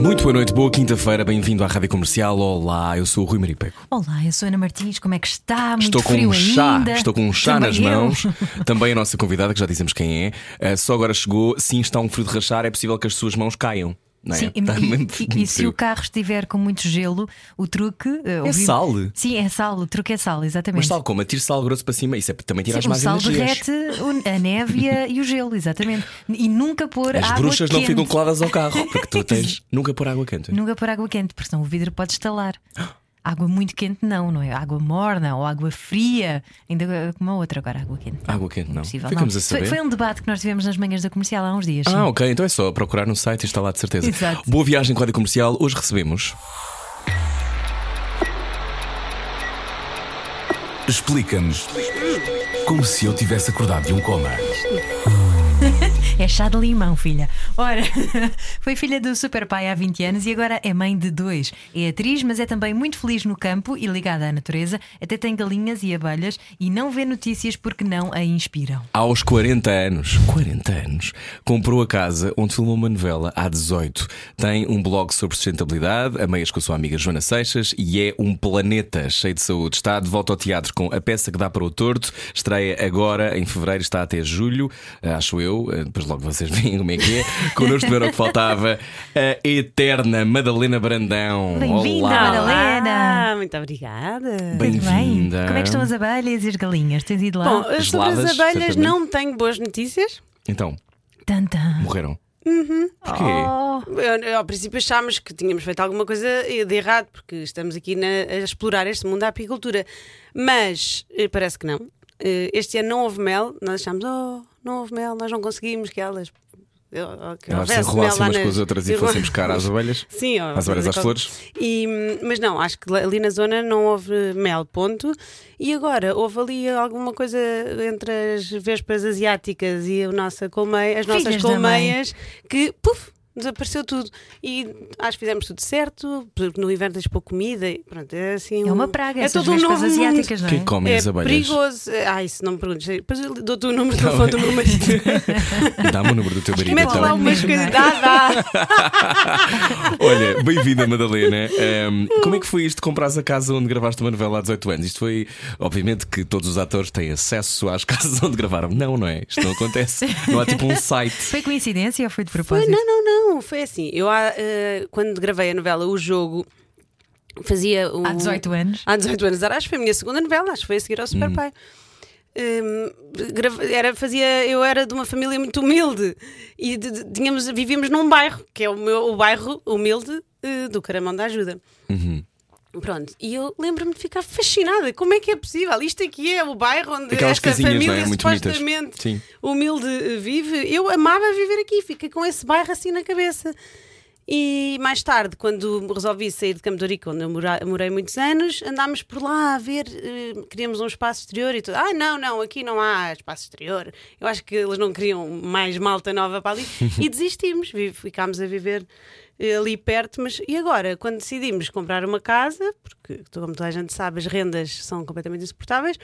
Muito boa noite, boa quinta-feira, bem-vindo à Rádio Comercial. Olá, eu sou o Rui Maripeco. Olá, eu sou Ana Martins, como é que está? Muito Estou com frio um chá, ainda. estou com um chá Também nas eu. mãos. Também a nossa convidada, que já dizemos quem é, eh, só agora chegou. Sim, está um frio de rachar, é possível que as suas mãos caiam. Não é? Sim, e- Está e, muito- e- muito e se o carro estiver com muito gelo, o truque. eh, ouvi- sal? Sim, é sal, o truque é sal, exatamente. Mas tal como, atire sal grosso para cima, isso é também tirar as o más sal energias. derrete o- a neve e, o gelo, exatamente. E nunca pôr As água bruxas não quente. ficam coladas ao carro, porque tu tens nunca pôr água quente. Nunca pôr água quente, porque senão o vidro pode estalar. Água muito quente, não, não é? Água morna ou água fria, ainda como a outra agora, água quente. Água quente, não. Possível, Ficamos não. a saber. Foi, foi um debate que nós tivemos nas manhãs da comercial há uns dias. sim. Ah, ok, então é só procurar no site e está lá de certeza. Exato. Boa viagem com a Rádio Comercial. Hoje recebemos. Explica-nos como se eu tivesse acordado de um coma. É chá de limão, filha. Ora, foi filha do super pai há 20 anos e agora é mãe de dois. É atriz, mas é também muito feliz no campo e ligada à natureza. Até tem galinhas e abelhas e não vê notícias porque não a inspiram. Aos 40 anos, 40 anos, comprou a casa onde filmou uma novela há 18. Tem um blog sobre sustentabilidade, a meias com a sua amiga Joana Seixas e é um planeta cheio de saúde. Está de volta ao teatro com A Peça que Dá para o Torto. Estreia agora em fevereiro, está até julho, acho eu. Eh, Depois logo vocês veem como é que é. Connosco era o que faltava. A eterna Madalena Brandão. Bem-vinda, Olá. Madalena. Ah, muito obrigada. Bem-vinda. Como é que estão as abelhas e as galinhas? Tens ido lá? Bom, sobre Geladas, as abelhas certamente. não tenho boas notícias. Então, Tan, tan. morreram. Porquê? Oh, Eu- eu, ao princípio achámos que tínhamos feito alguma coisa de errado, porque estamos aqui na- a explorar este mundo da apicultura. Mas eh, parece que não. Eh, Este ano não houve mel, nós achámos, oh, não houve mel, nós não conseguimos que elas. eu- que Elas se enrolassem umas com as outras e fossem buscar às abelhas. Sim, ó, Às abelhas, às flores. E, mas não, acho que ali na zona não houve mel, ponto. E agora, houve ali alguma coisa entre as vespas asiáticas e a nossa colmeia, as nossas Filhas colmeias que, puf, desapareceu tudo. E acho que fizemos tudo certo, porque no inverno tens pouco comida. E, pronto, é assim. é uma um- praga, É todo um novo asiáticas, mundo. não é? Que comem É as abelhas? perigoso. Ah, isso não me perguntes. Depois eu dou-te o número de telefone do meu marido. Dá-me o número do teu marido Mete então. lá umas coisas. não? Dá, dá. Olha, bem-vinda, Madalena. Ahm, como é que foi isto de comprares a casa onde gravaste uma novela há 18 anos? Isto foi, obviamente, que todos os atores têm acesso às casas onde gravaram. Não, não é? Isto não acontece. Não há tipo um site. Foi coincidência ou foi de Foi, propósito? não, não, não. Foi assim. Eu, eh, quando gravei a novela O Jogo, fazia. O... Há 18 anos. Há 18 anos. Acho que foi a minha segunda novela, acho que foi a seguir ao Super Pai. Hum, grava- era, fazia, eu era de uma família muito humilde e de- de- tínhamos, vivíamos num bairro, que é o, meu, o bairro humilde eh, do Caramão da Ajuda. Uhum. Pronto, e eu lembro-me de ficar fascinada. Como é que é possível? Isto aqui é o bairro onde Aquelas esta casinhas, é? família Muito bonitas. supostamente humilde eh, vive. Eu amava viver aqui, fiquei com esse bairro assim na cabeça. E mais tarde, quando resolvi sair de Campo de Ourique, onde eu morei muitos anos, andámos por lá a ver, eh, queríamos um espaço exterior e tudo. Ah, não, não, aqui não há espaço exterior. Eu acho que eles não queriam mais malta nova para ali e desistimos, ficámos a viver ali perto. Mas e agora, quando decidimos comprar uma casa, porque como toda a gente sabe, as rendas são completamente insuportáveis,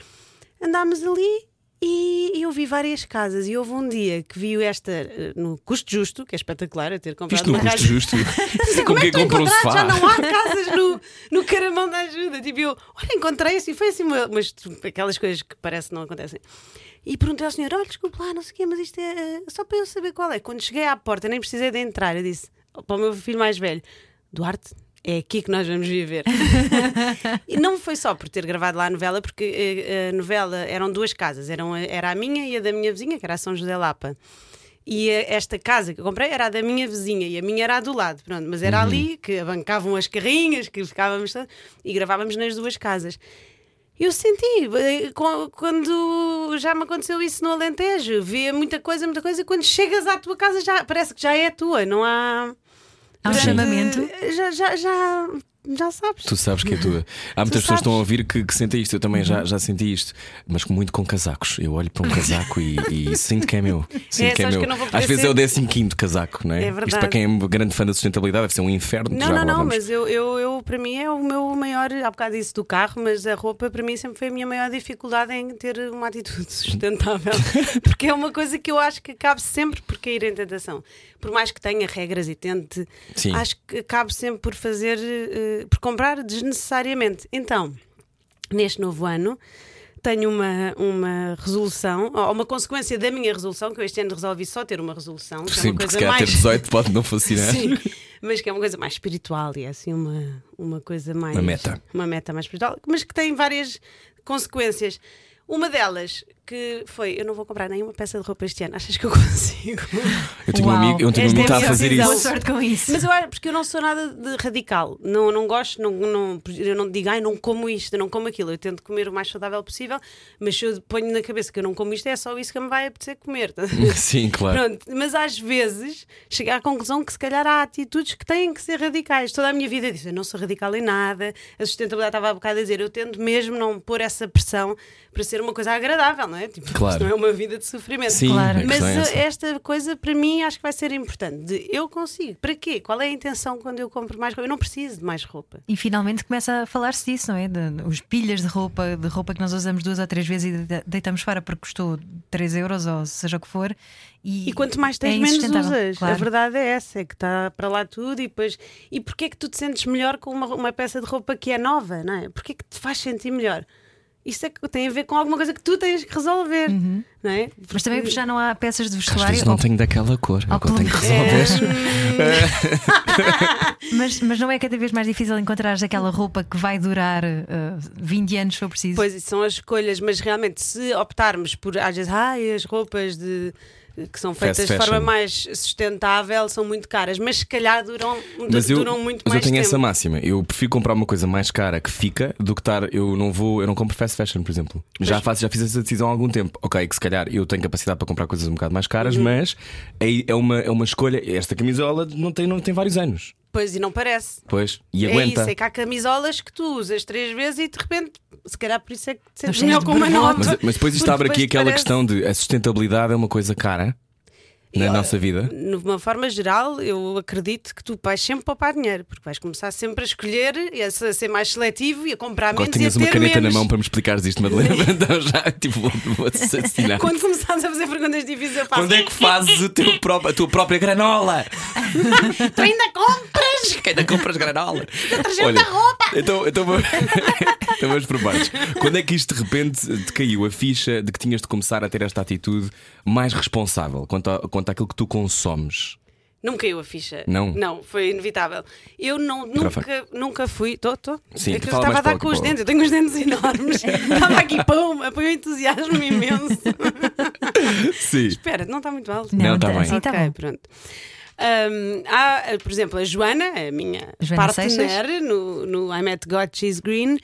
andámos ali e eu vi várias casas e houve um dia que vi esta eh, no custo justo, que é espetacular eu ter comprado Isto no uma custo casa. justo. Sim, Com quem é que encontraste? Já não há casas no, no caramão da ajuda. Tipo, eu, olha, encontrei assim, foi assim, uma, umas, aquelas coisas que parece que não acontecem. E perguntei ao senhor: olha, desculpe lá, não sei o quê, mas isto é eh, só para eu saber qual é. Quando cheguei à porta, nem precisei de entrar, eu disse para o meu filho mais velho: Duarte, é aqui que nós vamos viver. e não foi só por ter gravado lá a novela, porque eh, a novela eram duas casas: eram, a- era a minha e a da minha vizinha, que era a São José Lapa. E eh, esta casa que eu comprei era a da minha vizinha e a minha era a do lado, pronto, mas era ali que abancavam as carrinhas, que ficávamos e gravávamos nas duas casas. Eu senti, eh, quando já me aconteceu isso no Alentejo, via muita coisa, muita coisa, e quando chegas à tua casa já parece que já é tua, não há. Há um Portanto, chamamento. eh, Já, já, já já sabes. Tu sabes que é tua. Há muitas pessoas que estão a ouvir que, que sentem isto. Eu também já, já senti isto, mas com- muito com casacos. Eu olho para um casaco e, e sinto que é meu. Sinto É, que é meu. Às vezes é o 15 casaco, não é? É Isto verdade. para quem é grande fã da sustentabilidade deve ser um inferno. Não, já não, não, mas eu, eu, eu, para mim é o meu maior. Há bocado disse do carro, mas a roupa para mim sempre foi a minha maior dificuldade em ter uma atitude sustentável. porque é uma coisa que eu acho que acabo sempre por cair em tentação. Por mais que tenha regras e tente, Sim. acho que acabo sempre por fazer, eh, por comprar desnecessariamente. Então, neste novo ano. Tenho uma, uma resolução, ou uma consequência da minha resolução, que eu este ano resolvi só ter uma resolução. que é Sim, uma porque se coisa calhar ter mais 18 pode não funcionar. Sim, mas que é uma coisa mais espiritual e é assim uma, uma coisa mais. Uma meta. Uma meta mais espiritual, mas que tem várias consequências. Uma delas que foi: eu não vou comprar nenhuma peça de roupa este ano, achas que eu consigo? Eu tenho um Uau. amigo, eu tenho um Esta é amigo que está a fazer decisão. Boa isso. sorte com isso. Mas eu acho, porque eu não sou nada de radical, não, não gosto, não, não, eu não digo, ai, não como isto, eu não como aquilo, eu tento comer o mais saudável possível, mas se eu ponho na cabeça que eu não como isto, é só isso que me vai apetecer comer. Sim, claro. Pronto, mas às vezes chego à conclusão que se calhar há atitudes que têm que ser radicais. Toda a minha vida eu disse, eu não sou radical em nada, a sustentabilidade estava há bocado a dizer, eu tento mesmo não pôr essa pressão para ser uma coisa agradável, não é? Tipo, Claro. isto não é uma vida de sofrimento. Sim, Claro. a Mas é esta coisa para mim acho que vai ser importante. De eu consigo. Para quê? Qual é a intenção quando eu compro mais roupa? Eu não preciso de mais roupa. E finalmente começa a falar-se disso, não é? De, os pilhas de roupa, de roupa que nós usamos duas ou três vezes e de- deitamos fora porque custou 3 euros ou seja o que for. E, E quanto mais tens, é menos usas. claro. A verdade é essa, é que está para lá tudo e depois. E porquê é que tu te sentes melhor com uma, uma peça de roupa que é nova, não é? Porquê é que te faz sentir melhor? Isso é que tem a ver com alguma coisa que tu tens que resolver, não é? Uhum. Mas também porque já não há peças de Às vestuário. vezes não ou- tenho daquela cor. É o que eu tenho que resolver. mas, mas não é cada vez mais difícil encontrar aquela roupa que vai durar uh, 20 anos se for preciso. Pois, isso são as escolhas, mas realmente, se optarmos por, às vezes, ai, as roupas de. Que são feitas de forma mais sustentável, são muito caras, mas se calhar duram, Mas eu, duram muito mas mais eu tenho tempo. essa máxima. Eu prefiro comprar uma coisa mais cara que fica do que estar. Eu não vou, eu não compro fast fashion, por exemplo. Já faço, já fiz essa decisão há algum tempo. Ok, que se calhar eu tenho capacidade para comprar coisas um bocado mais caras, Uhum. mas é, é uma, é uma escolha. Esta camisola não tem, não tem vários anos. Pois, e não parece. Pois, e É aguenta. isso, é que há camisolas que tu usas três vezes e de repente, se calhar por isso é que te sentes melhor com uma nova. Mas, mas depois isto Porque abre aqui depois aquela parece- questão de a sustentabilidade é uma coisa cara na E, nossa vida. De uma forma geral, eu acredito que tu vais sempre poupar dinheiro, porque vais começar sempre a escolher e a se- a ser mais seletivo e a comprar Agora menos e a tinhas uma caneta menos. na mão para me explicares isto, Madalena. então já tipo, vou- assassinar. Quando começares a fazer perguntas difíceis, eu faço. Quando é que fazes o teu próprio, a tua própria granola? Tu ainda compras? Que ainda compras granola? Detergente da roupa! Então, então, vamos- então vamos por partes. Quando é que isto de repente te caiu a ficha de que tinhas de começar a ter esta atitude mais responsável quanto, a, quanto àquilo que tu consomes? Não me caiu a ficha. Não? Não, foi inevitável. Eu não, nunca, nunca fui. Estou, estou. Sim, é que eu fala estava a dar com os dentes. Eu tenho os dentes enormes. estava aqui, pum, apoio um entusiasmo imenso. Sim. Espera, não está muito alto. Não, tá bem. Sim, tá ok, bom. pronto. Hum, há, por exemplo, a Joana, a minha Joana partner no, no I Met God She's Green,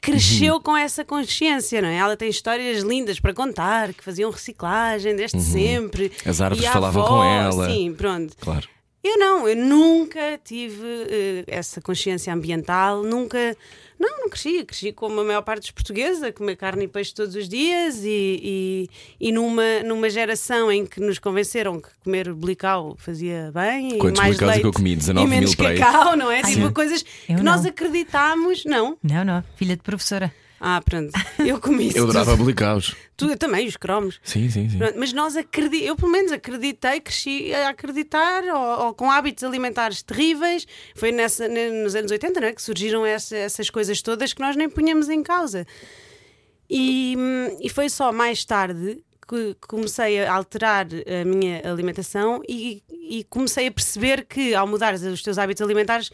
cresceu com essa consciência, não é? Ela tem histórias lindas para contar, que faziam reciclagem desde sempre. As árvores falavam avó, com ela. Sim, pronto. Claro. Eu não, eu nunca tive eh, essa consciência ambiental, nunca. Não, não cresci. Cresci como a maior parte dos portugueses, a comer carne e peixe todos os dias e, e, e numa, numa geração em que nos convenceram que comer blical fazia bem Quantos e mais blicaus é leite que eu comi? 19 e menos mil para aí. cacau, não é? Ai, tipo coisas eu que nós não. acreditámos. Não. Não, não, filha de professora. Ah, pronto. Eu comi isso. Eu adorava blicaus. Tu, eu também, os cromos. Sim, sim, sim. Pronto, mas nós acreditamos, eu pelo menos acreditei, cresci a acreditar, ou, ou com hábitos alimentares terríveis. Foi nessa, ne- nos anos 80 não é, que surgiram essa- essas coisas todas que nós nem punhamos em causa. E, e foi só mais tarde que comecei a alterar a minha alimentação e, e comecei a perceber que ao mudar os teus hábitos alimentares.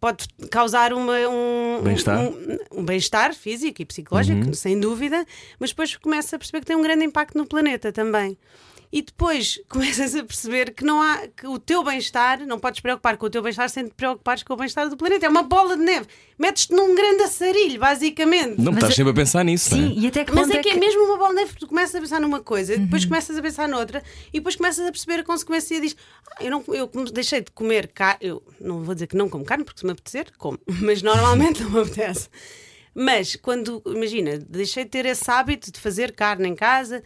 Pode causar uma, um Bem-estar. um, um bem-estar físico e psicológico, sem dúvida, mas depois começa a perceber que tem um grande impacto no planeta também. E depois começas a perceber que não há que o teu bem-estar, não podes preocupar com o teu bem-estar sem te preocupares com o bem-estar do planeta. É uma bola de neve. Metes-te num grande assarilho, basicamente. Não Mas estás é- sempre a pensar nisso, não Sim, é? e até que Mas ponto é que é mesmo uma bola de neve, tu começas a pensar numa coisa, depois começas a pensar noutra e depois começas a perceber a consequência e diz: ah, eu, não, eu deixei de comer carne, eu não vou dizer que não como carne, porque se me apetecer, como, mas normalmente não me apetece. Mas quando, imagina, deixei de ter esse hábito de fazer carne em casa,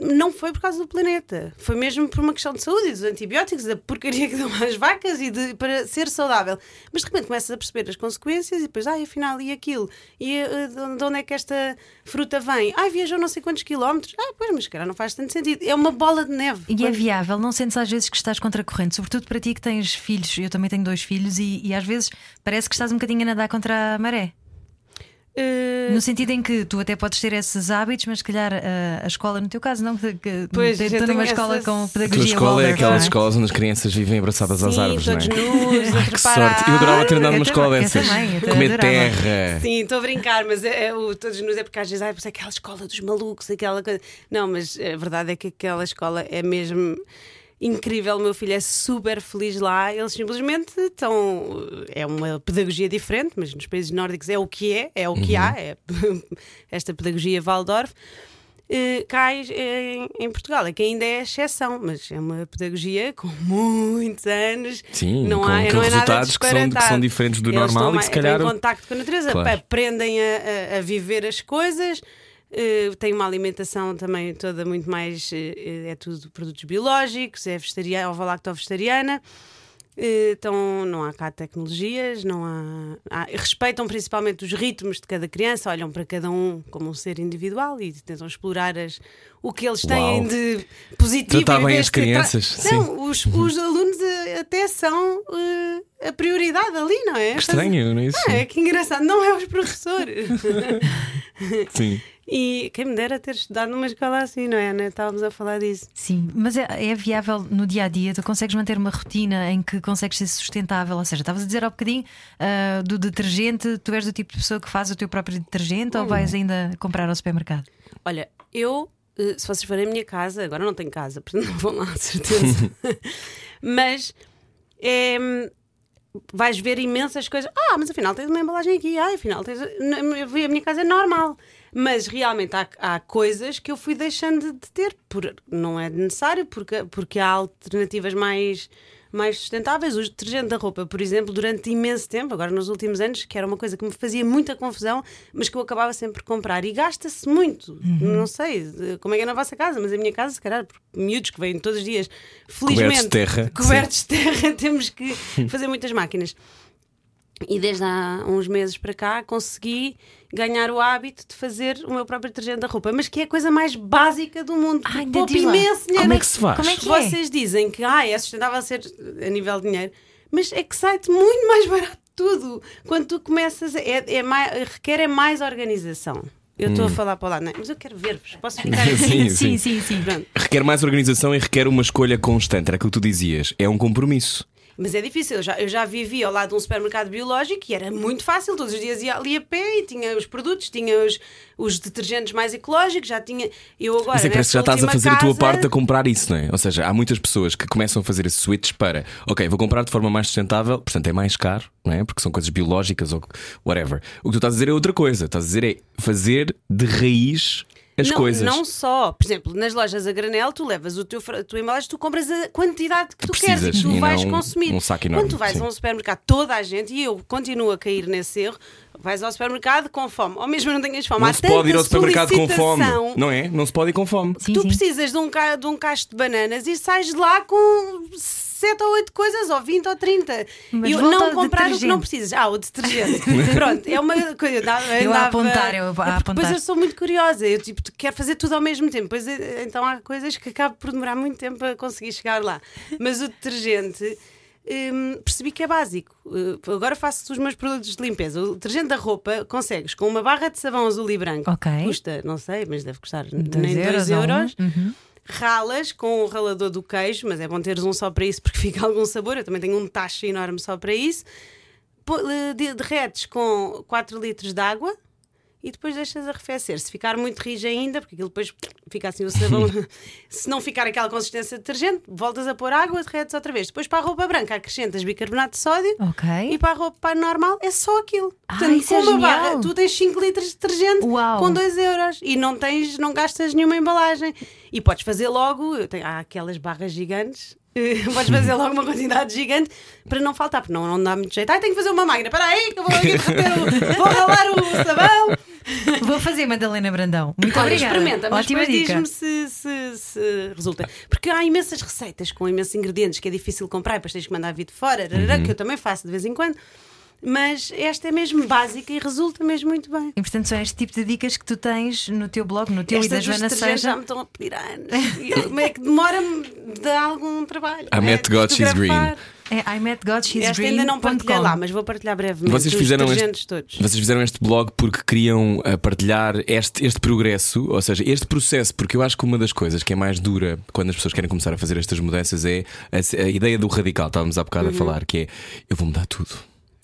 não foi por causa do planeta, foi mesmo por uma questão de saúde e dos antibióticos, da porcaria que dão às vacas e de, para ser saudável. Mas de repente começas a perceber as consequências e depois, ai, afinal, e aquilo? E eh, de onde é que esta fruta vem? Ai, viajou não sei quantos quilómetros. Ah, pois, mas cara, não faz tanto sentido. É uma bola de neve. E é viável, não sentes às vezes que estás contra a corrente, sobretudo para ti que tens filhos, eu também tenho dois filhos, e, e às vezes parece que estás um bocadinho a nadar contra a maré. Eh, No sentido em que tu até podes ter esses hábitos, mas se calhar a, a escola, no teu caso, não, que, que Pois, estou numa tenho escola essa- com A pedagogia tua escola é Waldorf, aquelas não é? escolas onde as crianças vivem abraçadas às Sim, árvores, não todos é? nus, a Ah, que sorte! Eu adorava ter andado numa escola dessas. também, Comer adorava. terra. Sim, estou a brincar, mas é, é o todos nus é porque às vezes ai, é aquela escola dos malucos, aquela coisa. Não, mas a verdade é que aquela escola é mesmo incrível. O meu filho é super feliz lá. Eles simplesmente estão. É uma pedagogia diferente, mas nos países nórdicos é o que é, é o que há, é esta pedagogia Waldorf. Eh, cá em, em Portugal é que ainda é exceção, mas é uma pedagogia com muitos anos. Sim, não com- há, com não é resultados que são- que são diferentes do Eles normal estão e que se calhar- em contacto com a natureza, Claro. aprendem a, a- a viver as coisas. Eh, têm uma alimentação também toda muito mais. eh, é tudo produtos biológicos, é vegetariana, ovo-lacto-vegetariana. Eh, Então não há cá tecnologias, não há, há- Respeitam principalmente os ritmos de cada criança, olham para cada um como um ser individual e tentam explorar as, o que eles têm Uau. de positivo. Tratar em bem as crianças, Não, os, os alunos até são a prioridade ali, não é? Que estranho, não é isso? Ah, é que engraçado, não é os professores. Sim. E quem me dera ter estudado numa escola assim, não é? Né? Estávamos a falar disso. Sim, mas é, é viável no dia a dia, tu consegues manter uma rotina em que consegues ser sustentável. Ou seja, estavas a dizer há bocadinho ah, do detergente, tu és do tipo de pessoa que faz o teu próprio detergente ou vais ainda comprar ao supermercado? Olha, eu, eh, se vocês forem à minha casa, agora não tenho casa, portanto não vão lá, de certeza. Mas é, vais ver imensas coisas. Ah, mas afinal tens uma embalagem aqui. Ah, afinal tens. N- eu vi A minha casa é normal. Mas realmente há, há coisas que eu fui deixando de ter. Por, não é necessário, porque, porque há alternativas mais. Mais sustentáveis, o detergente da roupa, por exemplo, durante imenso tempo, agora nos últimos anos, que era uma coisa que me fazia muita confusão, mas que eu acabava sempre por comprar e gasta-se muito. Não sei como é que é na vossa casa, mas a minha casa, se calhar, por miúdos que vêm todos os dias, felizmente Cobertos de terra. cobertos de terra, temos que fazer muitas máquinas. E desde há uns meses para cá consegui ganhar o hábito de fazer o meu próprio detergente da roupa, mas que é a coisa mais básica do mundo. Ai, poupa imenso dinheiro. Como é que se faz? Como é que é? Vocês dizem que ah, é sustentável ser a nível de dinheiro, mas é que sai-te muito mais barato tudo. Quando tu começas, é, é mais, requer é mais organização. Eu estou a falar para lá, não é? mas eu quero ver-vos. Posso ficar aqui? Sim, sim, sim. sim. Pronto. Requer mais organização e requer uma escolha constante. Era aquilo que tu dizias. É um compromisso. Mas é difícil. Eu já, eu já vivi ao lado de um supermercado biológico e era muito fácil. Todos os dias ia ali a pé e tinha os produtos, tinha os, os detergentes mais ecológicos, já tinha. Eu agora. Mas é que parece que já estás a fazer a tua casa- parte a comprar isso, não é? Ou seja, há muitas pessoas que começam a fazer esse switch para, ok, vou comprar de forma mais sustentável, portanto é mais caro, não é? Porque são coisas biológicas ou whatever. O que tu estás a dizer é outra coisa. Estás a dizer é fazer de raiz as não, coisas. Não só, por exemplo, nas lojas a granel, tu levas o teu, a tua embalagem, tu compras a quantidade que, tu queres e precisas tu e vais não consumir. um saco enorme, Quando tu vais sim. a um supermercado, toda a gente, e eu continuo a cair nesse erro, vais ao supermercado com fome, ou mesmo não tenhas fome. Não Há se pode ir ao supermercado com fome, não é? Não se pode ir com fome. Sim, tu sim. precisas de um, ca- de um cacho de bananas e sais de lá com 7 ou 8 coisas, ou 20 ou 30. Mas e não comprar o que não precisas. Ah, o detergente. Pronto, é uma coisa. Eu, andava- Eu a apontar, eu a porque Depois apontar. eu sou muito curiosa, eu tipo, quero fazer tudo ao mesmo tempo. Pois, então há coisas que acabo por demorar muito tempo a conseguir chegar lá. Mas o detergente. hum, percebi que é básico. Uh, agora faço os meus produtos de limpeza. O detergente da roupa consegues com uma barra de sabão azul e branco. Ok. Custa, não sei, mas deve custar Dois nem 2 euros euros Uhum. Ralas com o ralador do queijo, mas é bom teres um só para isso porque fica algum sabor. Eu também tenho um tacho enorme só para isso. Eh, de- Derretes com 4 litros de água e depois deixas arrefecer. Se ficar muito rijo ainda, porque aquilo depois fica assim o sabão, se não ficar aquela consistência de detergente, voltas a pôr água, derretes outra vez. Depois para a roupa branca acrescentas bicarbonato de sódio Ok. e para a roupa normal é só aquilo. Ah, Portanto, com é uma genial. barra, tu tens 5 litros de detergente Uau. com 2 euros e não tens, não gastas nenhuma embalagem. E podes fazer logo, tenho- há aquelas barras gigantes. Podes fazer logo uma quantidade gigante para não faltar, porque não, não dá muito jeito. Ai, tenho que fazer uma máquina, espera aí, que eu vou aqui derreter o, vou ralar o sabão. Vou fazer, Madalena Brandão. Muito Olha, obrigada. experimenta, mas Ótima depois diz-me se, se- se resulta. Porque há imensas receitas com imensos ingredientes que é difícil comprar e depois tens que mandar vir de fora, Uhum. que eu também faço de vez em quando. Mas esta é mesmo básica e resulta mesmo muito bem. E portanto são este tipo de dicas que tu tens no teu blog, no teu e da Joana detergentes já Seja. me estão a pedir há anos. E eu- Como é que demora-me de algum trabalho? I é? met God, she's Fotografar. É I met God, she's Esta green. ainda não partilhei lá, mas vou partilhar brevemente. Vocês os fizeram este- todos. Vocês fizeram este blog porque queriam ah, partilhar este, este progresso, ou seja, este processo, porque eu acho que uma das coisas que é mais dura quando as pessoas querem começar a fazer estas mudanças é a, a ideia do radical. Estávamos há bocado a falar, que é eu vou mudar tudo.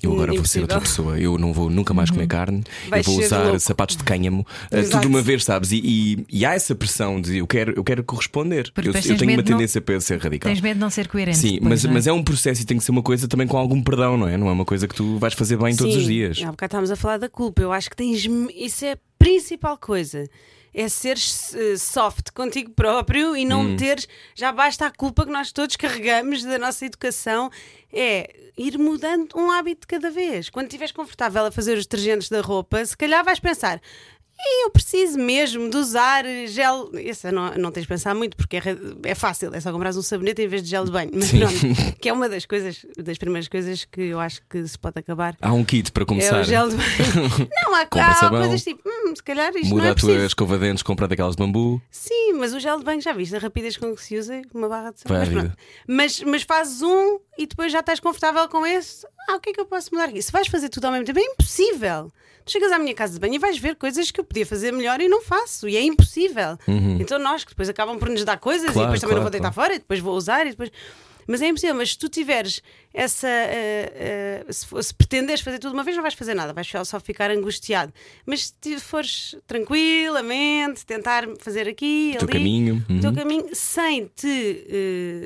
Eu agora vou ser Uhum. Outra pessoa. Eu não vou nunca mais comer carne. Vais eu vou usar louco. sapatos de cânhamo. Exato. tudo de uma vez, sabes? E, e- e há essa pressão de eu quero, eu quero corresponder. Porque Eu, eu tenho uma de não- tendência para ser radical. Tens medo de não ser coerente. Sim, depois, mas, é? mas é um processo e tem que ser uma coisa também com algum perdão, não é? Não é uma coisa que tu vais fazer bem todos Sim, os dias. Há bocado estávamos a falar da culpa. Eu acho que tens. Isso é a principal coisa. É seres eh, soft contigo próprio e Hum. não teres. Já basta a culpa que nós todos carregamos da nossa educação. É ir mudando um hábito de cada vez. Quando estiveres confortável a fazer os detergentes da roupa, se calhar vais pensar. "E Eu preciso mesmo de usar gel. Isso não, não tens de pensar muito, porque é, é fácil, é só comprar um sabonete em vez de gel de banho. Mas pronto, que é uma das coisas, das primeiras coisas que eu acho que se pode acabar. Há um kit para É começar. o gel de banho. Não, há, há sabão. coisas tipo, hum, se calhar isto Muda não é a tua preciso. escova de dentes, compra daquelas de bambu. Sim, mas o gel de banho já viste a rapidez com que se usa uma barra de sabão. À Mas, pronto. mas, mas fazes um e depois já estás confortável com esse. Ah, o que é que eu posso mudar aqui? Se vais fazer tudo ao mesmo tempo, é impossível. Chegas à minha casa de banho e vais ver coisas que eu podia fazer melhor e não faço. E é impossível. Então nós que depois acabam por nos dar coisas Uhum. Claro, e depois também não claro, vou deitar claro. fora e depois vou usar e depois. Mas é impossível, mas se tu tiveres essa. eh, eh, se, se pretenderes fazer tudo uma vez, não vais fazer nada, vais só- ficar angustiado. Mas se fores tranquilamente, tentar fazer aqui, O teu ali, caminho. o teu Uhum. caminho, sem te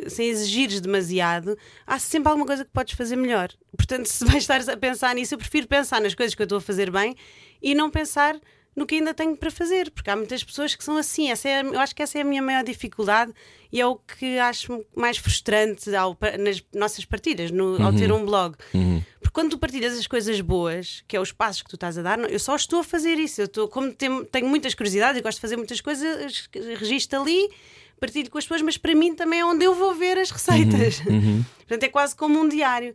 eh, sem exigires demasiado, há sempre alguma coisa que podes fazer melhor. Portanto, se vais estar a pensar nisso, eu prefiro pensar nas coisas que eu estou a fazer bem e não pensar no que ainda tenho para fazer, porque há muitas pessoas que são assim. Essa é, eu acho que essa é a minha maior dificuldade e é o que acho mais frustrante ao- nas nossas partilhas, no- ao ter um blog. Porque quando tu partilhas as coisas boas, que é os passos que tu estás a dar, eu só estou a fazer isso. Eu estou, como tenho, tenho muitas curiosidades e gosto de fazer muitas coisas, registro ali, partilho com as pessoas, mas para mim também é onde eu vou ver as receitas. Portanto, é quase como um diário.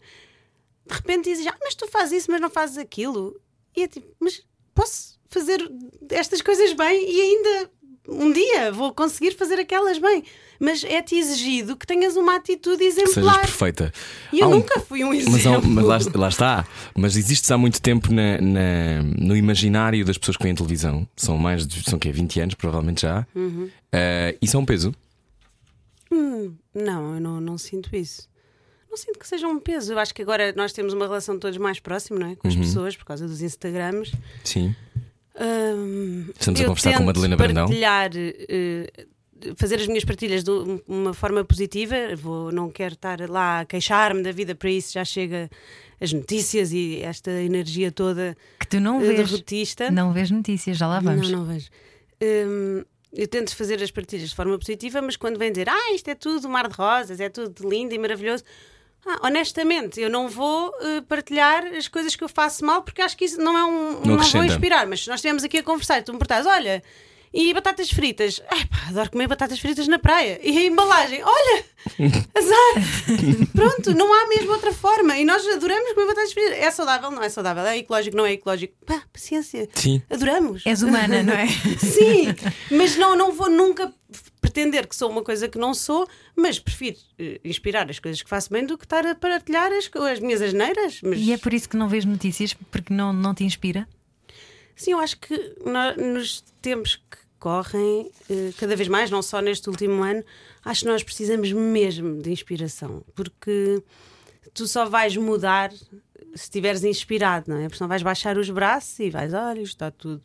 De repente dizes, ah, mas tu fazes isso, mas não fazes aquilo. E é tipo, mas posso fazer estas coisas bem e ainda um dia vou conseguir fazer aquelas bem. Mas é-te exigido que tenhas uma atitude Que sejas exemplar. perfeita. E eu um- nunca fui um exemplo. Mas, há mas lá, lá está. Mas existes há muito tempo na- na- no imaginário das pessoas que veem televisão. São mais de são, quê? 20 anos, provavelmente já. Uhum. Eh, isso é um peso. Não, eu não, não sinto isso. Não sinto que seja um peso. Eu acho que agora nós temos uma relação todos mais próxima, não é? Uhum. Com as pessoas, por causa dos Instagrams. Sim. Hum, Estamos a conversar com Madalena Brandão. partilhar, eh, fazer as minhas partilhas de uma forma positiva. Vou, não quero estar lá a queixar-me da vida, para isso já chega as notícias e esta energia toda Que tu não vês. derrotista. Não vês notícias, já lá vamos. Não, não vejo. Hum, eu tento fazer as partilhas de forma positiva, mas quando vem dizer, ah, isto é tudo mar de rosas, é tudo lindo e maravilhoso. Ah, honestamente, eu não vou eh, partilhar as coisas que eu faço mal porque acho que isso não é um. Não, vou acrescenta. inspirar, mas se nós estivermos aqui a conversar e tu me portares, olha, e batatas fritas, ai pá, adoro comer batatas fritas na praia. E a embalagem, olha, azar. Pronto, não há mesmo outra forma. E nós adoramos comer batatas fritas. É saudável, não é saudável, é ecológico, não é ecológico. Pá, paciência. Sim. Adoramos. És humana, não é? Sim, mas não, não vou nunca pretender que sou uma coisa que não sou, mas prefiro eh, inspirar as coisas que faço bem do que estar a partilhar as, as minhas asneiras. Mas E é por isso que não vês notícias, porque não, não te inspira? Sim, eu acho que no- nos tempos que correm, eh, cada vez mais, não só neste último ano, acho que nós precisamos mesmo de inspiração, porque tu só vais mudar se estiveres inspirado, não é? Porque não vais baixar os braços e vais, olha, está tudo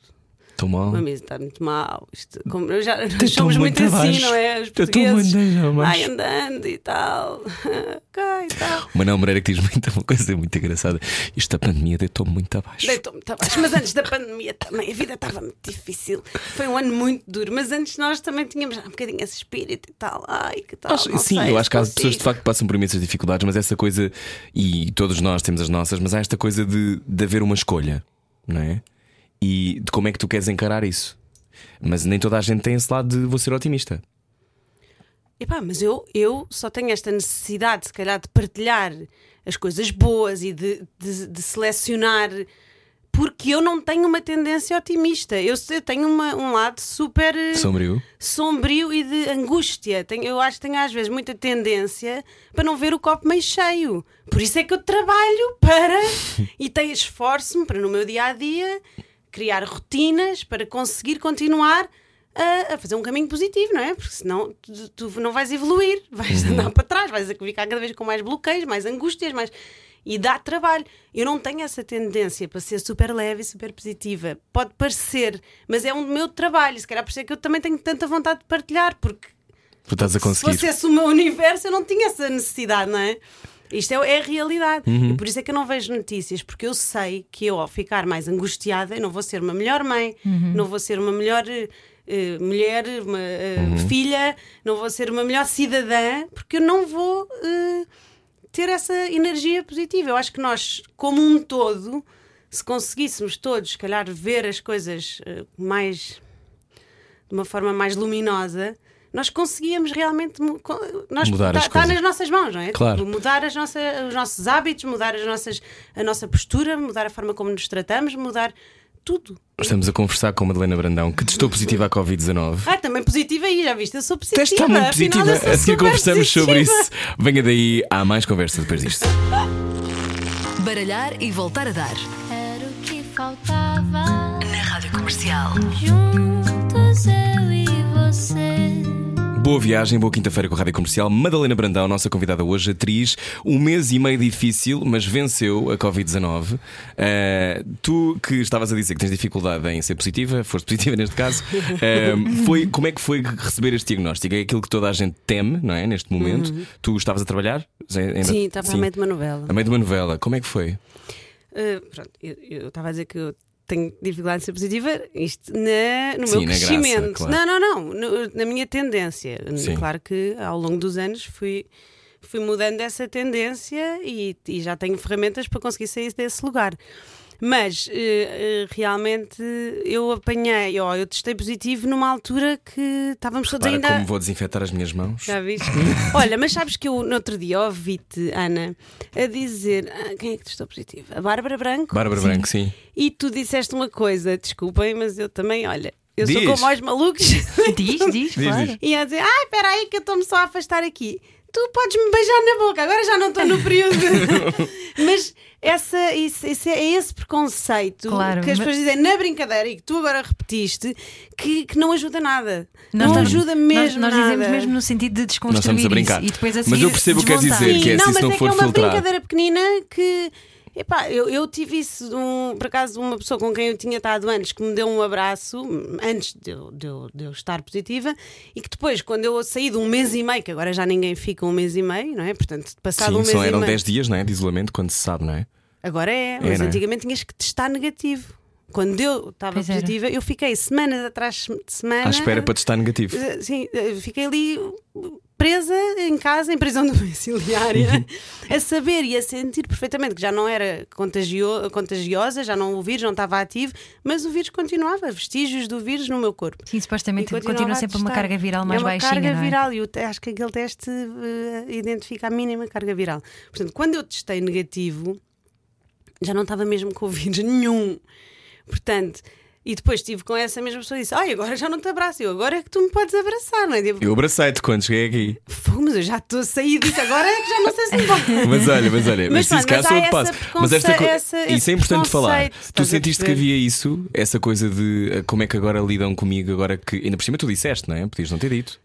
Estou mal. Mami, está muito mal. Isto, como, já, nós somos muito, muito assim, não é? Os portugueses. muito abaixo. Vai andando e tal. ok, e tal. Manel Moreira que diz muito, uma coisa muito engraçada. Isto da pandemia deitou-me muito abaixo. Deitou-me muito abaixo. Mas antes da pandemia também, a vida estava muito difícil. Foi um ano muito duro. Mas antes nós também tínhamos um bocadinho esse espírito e tal. Ai, que tal. Acho- sim, sei eu acho que há pessoas de facto que passam por imensas dificuldades, mas essa coisa, e todos nós temos as nossas, mas há esta coisa de, de haver uma escolha, não é? E de como é que tu queres encarar isso. Mas nem toda a gente tem esse lado de vou ser otimista. Epá, mas eu, eu só tenho esta necessidade, se calhar, de partilhar as coisas boas e de, de- de selecionar, porque eu não tenho uma tendência otimista. Eu, eu tenho uma- um lado super eh, Sombrio. sombrio e de angústia. Tenho, eu acho que tenho às vezes muita tendência para não ver o copo meio cheio. Por isso é que eu trabalho para e tenho esforço-me para no meu dia a dia criar rotinas para conseguir continuar a, a fazer um caminho positivo, não é? Porque senão tu, tu não vais evoluir, vais andar para trás, vais ficar cada vez com mais bloqueios, mais angústias, mais. E dá trabalho. Eu não tenho essa tendência para ser super leve e super positiva. Pode parecer, mas é um meu trabalho. Se calhar por isso é que eu também tenho tanta vontade de partilhar, porque Tu estás a se conseguir. fosse esse o meu universo, eu não tinha essa necessidade, não é? Isto é, é a realidade. Uhum. E por isso é que eu não vejo notícias, porque eu sei que eu, ao ficar mais angustiada, não vou ser uma melhor mãe, não vou ser uma melhor eh, mulher, uma eh, Uhum. filha, não vou ser uma melhor cidadã, porque eu não vou eh, ter essa energia positiva. Eu acho que nós, como um todo, se conseguíssemos todos, se calhar, ver as coisas mais de uma forma mais luminosa, nós conseguíamos realmente nós, Mudar as está, está coisas. nas nossas mãos, não é? Claro. Tipo, Mudar as nossas, os nossos hábitos, mudar as nossas, a nossa postura, mudar a forma como nos tratamos, mudar tudo. Estamos a conversar com a Madalena Brandão, que testou positiva à Covid-19. Ah, também positiva aí, já viste? Eu sou positiva. Teste está muito positiva. A seguir conversamos sobre positiva. isso. Venha daí, há mais conversa depois disto. Baralhar e voltar a dar. Era o que faltava. Na Rádio Comercial. Juntos eu e você. Boa viagem, boa quinta-feira com a Rádio Comercial. Madalena Brandão, nossa convidada hoje, atriz. Um mês e meio difícil, mas venceu a Covid-19. Uh, tu que estavas a dizer que tens dificuldade em ser positiva, foste positiva neste caso. uh, foi, como é que foi receber este diagnóstico? É aquilo que toda a gente teme, não é? Neste momento. Tu estavas a trabalhar? Ainda- Uhum. Sim, estava a meio de uma novela. A meio de uma novela. Como é que foi? Uh, pronto, eu eu estava a dizer que eu tenho dificuldade em ser positiva isto na, no Sim, meu na graça, crescimento. claro. Não, não, não. na minha tendência. Sim. Claro que ao longo dos anos fui, fui mudando essa tendência e, e já tenho ferramentas para conseguir sair desse lugar. Mas eh, eh, realmente eu apanhei, ó, eu testei positivo numa altura que estávamos todos Para ainda. como vou desinfetar as minhas mãos. Já viste? Olha, mas sabes que eu no outro dia ouvi-te, Ana, a dizer ah, quem é que testou positivo? A Bárbara Branco. Bárbara Branco, sim. E tu disseste uma coisa, desculpem, mas eu também, olha, eu Diz. sou como aos malucos. Diz, diz, claro. diz. e a dizer, ai, espera aí que eu estou-me só a afastar aqui. Tu podes me beijar na boca, agora já não estou no período. mas essa, isso, isso é, é esse preconceito Claro, que as mas- pessoas dizem na brincadeira e que tu agora repetiste que, que não ajuda nada. Nós não estamos- ajuda nós- mesmo Nós, nada. dizemos mesmo no sentido de desconstruir Nós estamos a brincar. isso e depois a Mas eu percebo o que queres dizer, que é não, se não é for que é uma filtrado. brincadeira pequenina que. Epá, eu, eu tive isso, de um, por acaso, uma pessoa com quem eu tinha estado antes que me deu um abraço, antes de eu, de eu- de eu estar positiva, e que depois, quando eu saí de um mês e meio, que agora já ninguém fica um mês e meio, não é? Portanto, passado Sim, um mês só e eram meio. 10 dias não é? de isolamento, quando se sabe, não é? Agora é, mas não é? antigamente tinhas que testar negativo. Quando eu estava Pois era. positiva, eu fiquei semanas atrás de semana. À espera para testar negativo. Eh, Sim, eh, fiquei ali presa em casa, em prisão domiciliária, a saber e a sentir perfeitamente que já não era contagio- contagiosa, já não o vírus não estava ativo, mas o vírus continuava, vestígios do vírus no meu corpo. Sim, supostamente continua sempre uma carga viral mais é uma baixinha. carga é? viral e eu acho que aquele teste eh, identifica a mínima carga viral. Portanto, quando eu testei negativo, já não estava mesmo com o vírus nenhum. Portanto, e depois estive com essa mesma pessoa e disse: Ai, agora já não te abraço. Eu, agora é que tu me podes abraçar, não é? Tipo, Eu abracei-te quando cheguei aqui. Mas eu já estou a sair disso agora, é que já não sei se me vou. Mas olha, mas olha, mas, Mas mas há que passo. Mas esta co- preconce- essa- isso é importante falar. Tu sentiste que havia isso, essa coisa de eh, como é que agora lidam comigo, agora que. Ainda por cima tu disseste, não é? Podias não ter dito.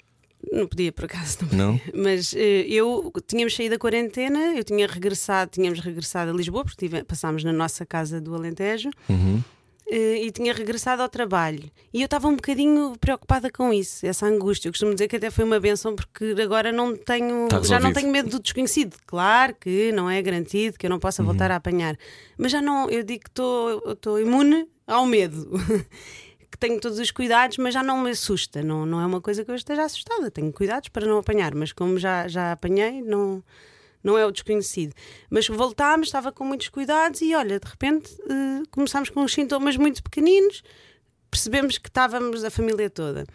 Não podia, por acaso, não Não? Mas eh, eu tínhamos saído da quarentena, eu tinha regressado, tínhamos regressado a Lisboa, porque tive- passámos na nossa casa do Alentejo. Uhum. Eh, e tinha regressado ao trabalho. E eu estava um bocadinho preocupada com isso, essa angústia. Eu costumo dizer que até foi uma benção porque agora não tenho, Tá já não tenho medo do desconhecido. Claro que não é garantido que eu não possa Uhum. voltar a apanhar, mas já não, eu digo que estou imune ao medo. que tenho todos os cuidados, mas já não me assusta. Não, não é uma coisa que eu esteja assustada. Tenho cuidados para não apanhar, mas como já, já apanhei, não, não é o desconhecido. Mas voltámos, estava com muitos cuidados e olha, de repente eh, começámos com uns sintomas muito pequeninos, percebemos que estávamos a família toda.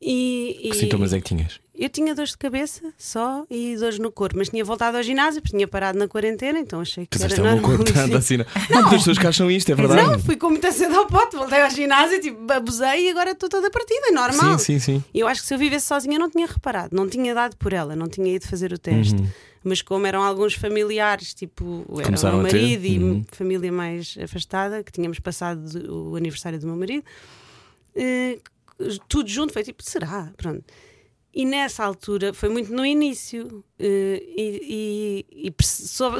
E, Que e sintomas é que tinhas? eu tinha dores de cabeça só e dores no corpo, mas tinha voltado ao ginásio porque tinha parado na quarentena, então achei que Pensaste, era é normal. corpo está a assim. Não, muitas pessoas que acham isto, é verdade. Não, fui com muita sede ao pote, voltei ao ginásio, tipo, abusei e agora estou toda partida, é normal. Sim, sim, sim. Eu acho que se eu vivesse sozinha eu não tinha reparado, não tinha dado por ela, não tinha ido fazer o teste. Mas como eram alguns familiares, tipo, era o meu marido e Uhum. família mais afastada, que tínhamos passado o aniversário do meu marido, eh, tudo junto foi tipo, será? Pronto. E nessa altura, foi muito no início, eh, e, e, e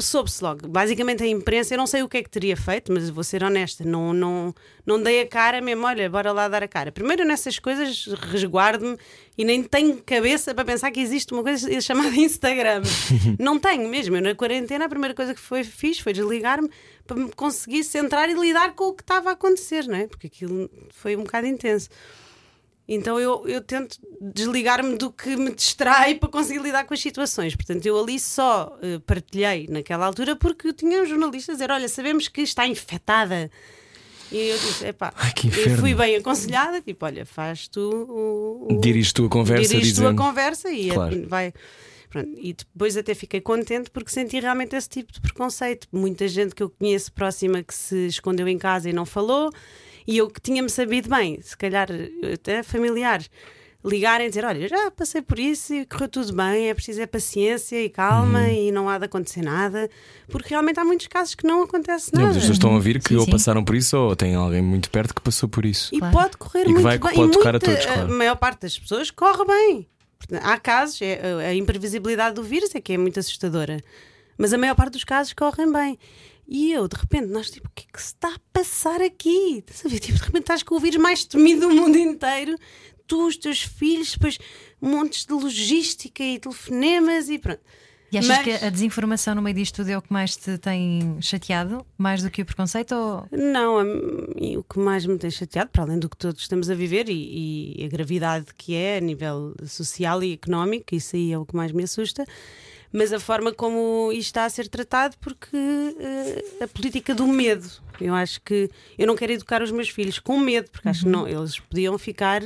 soube-se logo. Basicamente, a imprensa, eu não sei o que é que teria feito, mas vou ser honesta, não, não, não dei a cara mesmo, olha, bora lá dar a cara. Primeiro, nessas coisas, resguardo-me e nem tenho cabeça para pensar que existe uma coisa chamada Instagram. não tenho mesmo. Eu, na quarentena, a primeira coisa que foi, fiz foi desligar-me para me conseguir centrar e lidar com o que estava a acontecer, não é? Porque aquilo foi um bocado intenso. Então eu, eu tento desligar-me do que me distrai para conseguir lidar com as situações. Portanto, eu ali só eh, partilhei naquela altura porque tinha um jornalista a dizer: Olha, sabemos que está infectada. E eu disse: Epá, Ai, eu fui bem aconselhada. Tipo, olha, faz tu o. o Dirige tu a conversa dirige tu a conversa e Claro. vai. Pronto, e depois até fiquei contente porque senti realmente esse tipo de preconceito. Muita gente que eu conheço próxima que se escondeu em casa e não falou, e eu que tinha-me sabido bem, se calhar até familiares, ligarem e dizer: Olha, já passei por isso e correu tudo bem, é preciso é paciência e calma Uhum. e não há de acontecer nada, porque realmente há muitos casos que não acontece nada. as pessoas estão a ouvir que Sim, ou sim. passaram por isso ou têm alguém muito perto que passou por isso. E Claro. pode correr E que muito vai- bem. pode e tocar a muita- todos, claro. A maior parte das pessoas corre bem. Há casos, é, a imprevisibilidade do vírus é que é muito assustadora. Mas a maior parte dos casos correm bem. E eu, de repente, nós tipo, o que é que se está a passar aqui? Estás a ver? Tipo, de repente estás com o vírus mais temido do mundo inteiro. Tu, os teus filhos, depois montes de logística e telefonemas e pronto. E achas Mas- que a desinformação no meio disto tudo é o que mais te tem chateado? Mais do que o preconceito? Ou... Não, o que mais me tem chateado, para além do que todos estamos a viver e, e a gravidade que é a nível social e económico, isso aí é o que mais me assusta, mas a forma como isto está a ser tratado, porque eh, a política do medo. Eu acho que eu não quero educar os meus filhos com medo, porque acho que não, eles podiam ficar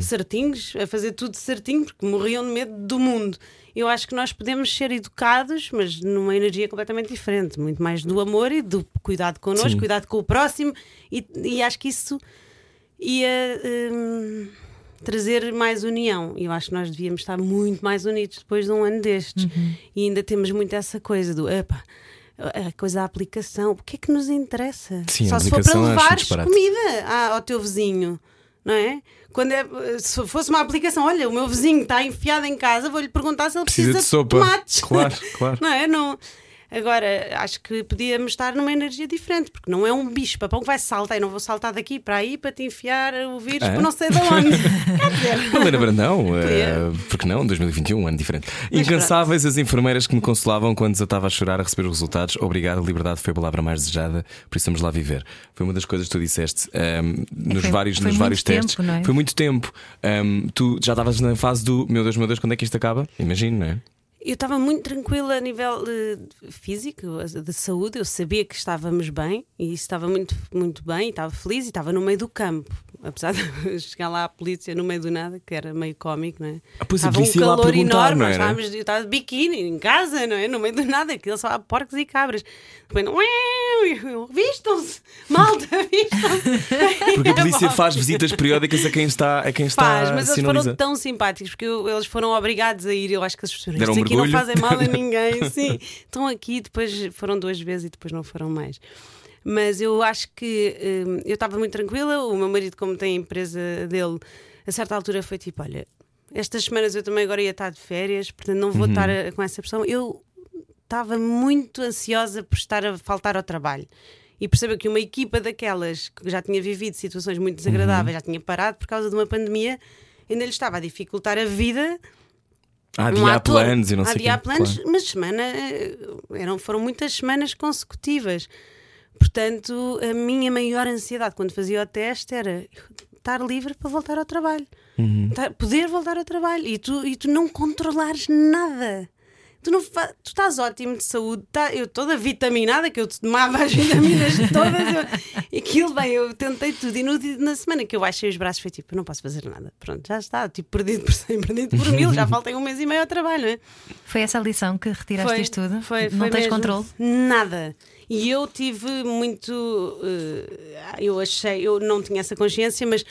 certinhos, a fazer tudo certinho, porque morriam de medo do mundo. Eu acho que nós podemos ser educados, mas numa energia completamente diferente, muito mais do amor e do cuidado connosco, Sim. cuidado com o próximo, e, e acho que isso ia hum, trazer mais união. E eu acho que nós devíamos estar muito mais unidos depois de um ano destes. E ainda temos muito essa coisa do epá, a coisa da aplicação, o que é que nos interessa? Sim, Só se for para um levares comida ao teu vizinho. Não é? Quando é, se fosse uma aplicação, olha, o meu vizinho está enfiado em casa, vou-lhe perguntar se ele Precisa precisa, de sopa. tomates. Claro, claro. Não é? Não. Agora, acho que podíamos estar numa energia diferente, porque não é um bicho papão que vai saltar. Eu não vou saltar daqui para aí para te enfiar o vírus Ah? por não sei de onde. Helena Brandão, Podia. eh, porque não? 2021, um ano diferente. Incansáveis as enfermeiras que me consolavam quando eu estava a chorar a receber os resultados. Obrigado, a liberdade foi a palavra mais desejada, por isso vamos lá viver. Foi uma das coisas que tu disseste ehm, nos foi- vários, foi nos muito vários tempo, testes. não é? Foi muito tempo. Ehm, tu já estavas na fase do meu Deus, meu Deus, quando é que isto acaba? Imagino, não é? Eu estava muito tranquila a nível eh, físico, de saúde. Eu sabia que estávamos bem e estava muito, muito bem, estava feliz e estava no meio do campo. Apesar de chegar lá a polícia no meio do nada, que era meio cómico, não é? Ah, pois, estava um calor enorme, nós estávamos, eu estava de biquíni em casa, não é? No meio do nada, aquilo só há porcos e cabras. De repente, "Ué, eu- vistam-se, malta, vistam-se. Porque a polícia faz visitas periódicas a quem está, a quem está Faz, mas eles foram tão simpáticos porque eu- eles foram obrigados a ir. Eu acho que as pessoas Deram "Estes um aqui não mergulho." fazem mal a ninguém. Sim, estão aqui, depois foram duas vezes e depois não foram mais. Mas eu acho que hum, eu estava muito tranquila. O meu marido, como tem a empresa dele, a certa altura foi tipo: olha, estas semanas eu também agora ia estar de férias, portanto não Uhum. vou estar a- com essa pressão. Eu estava muito ansiosa por estar a faltar ao trabalho. e perceba que uma equipa daquelas que já tinha vivido situações muito desagradáveis, já tinha parado por causa de uma pandemia, ainda lhe estava a dificultar a vida. Há Um dia há planos e não sei. Adiar planos, Claro. mas semana eh, eram, foram muitas semanas consecutivas. Portanto, a minha maior ansiedade quando fazia o teste era estar livre para voltar ao trabalho. Uhum. Estar- poder voltar ao trabalho e tu, e tu não controlares nada. Tu, não fa- tu estás ótimo de saúde, tá- eu toda vitaminada, que eu tomava as vitaminas todas. Eu, e aquilo, bem, eu tentei tudo. E no na semana que eu baixei os braços, foi tipo: eu não posso fazer nada. Pronto, já está, tipo, perdido por 100, perdido por mil, já faltem um mês e meio ao trabalho, não é? Foi essa a lição que retiraste disto tudo? Foi, não foi tens mesmo. controle? Nada. E eu tive muito. eh, eu achei, eu não tinha essa consciência, mas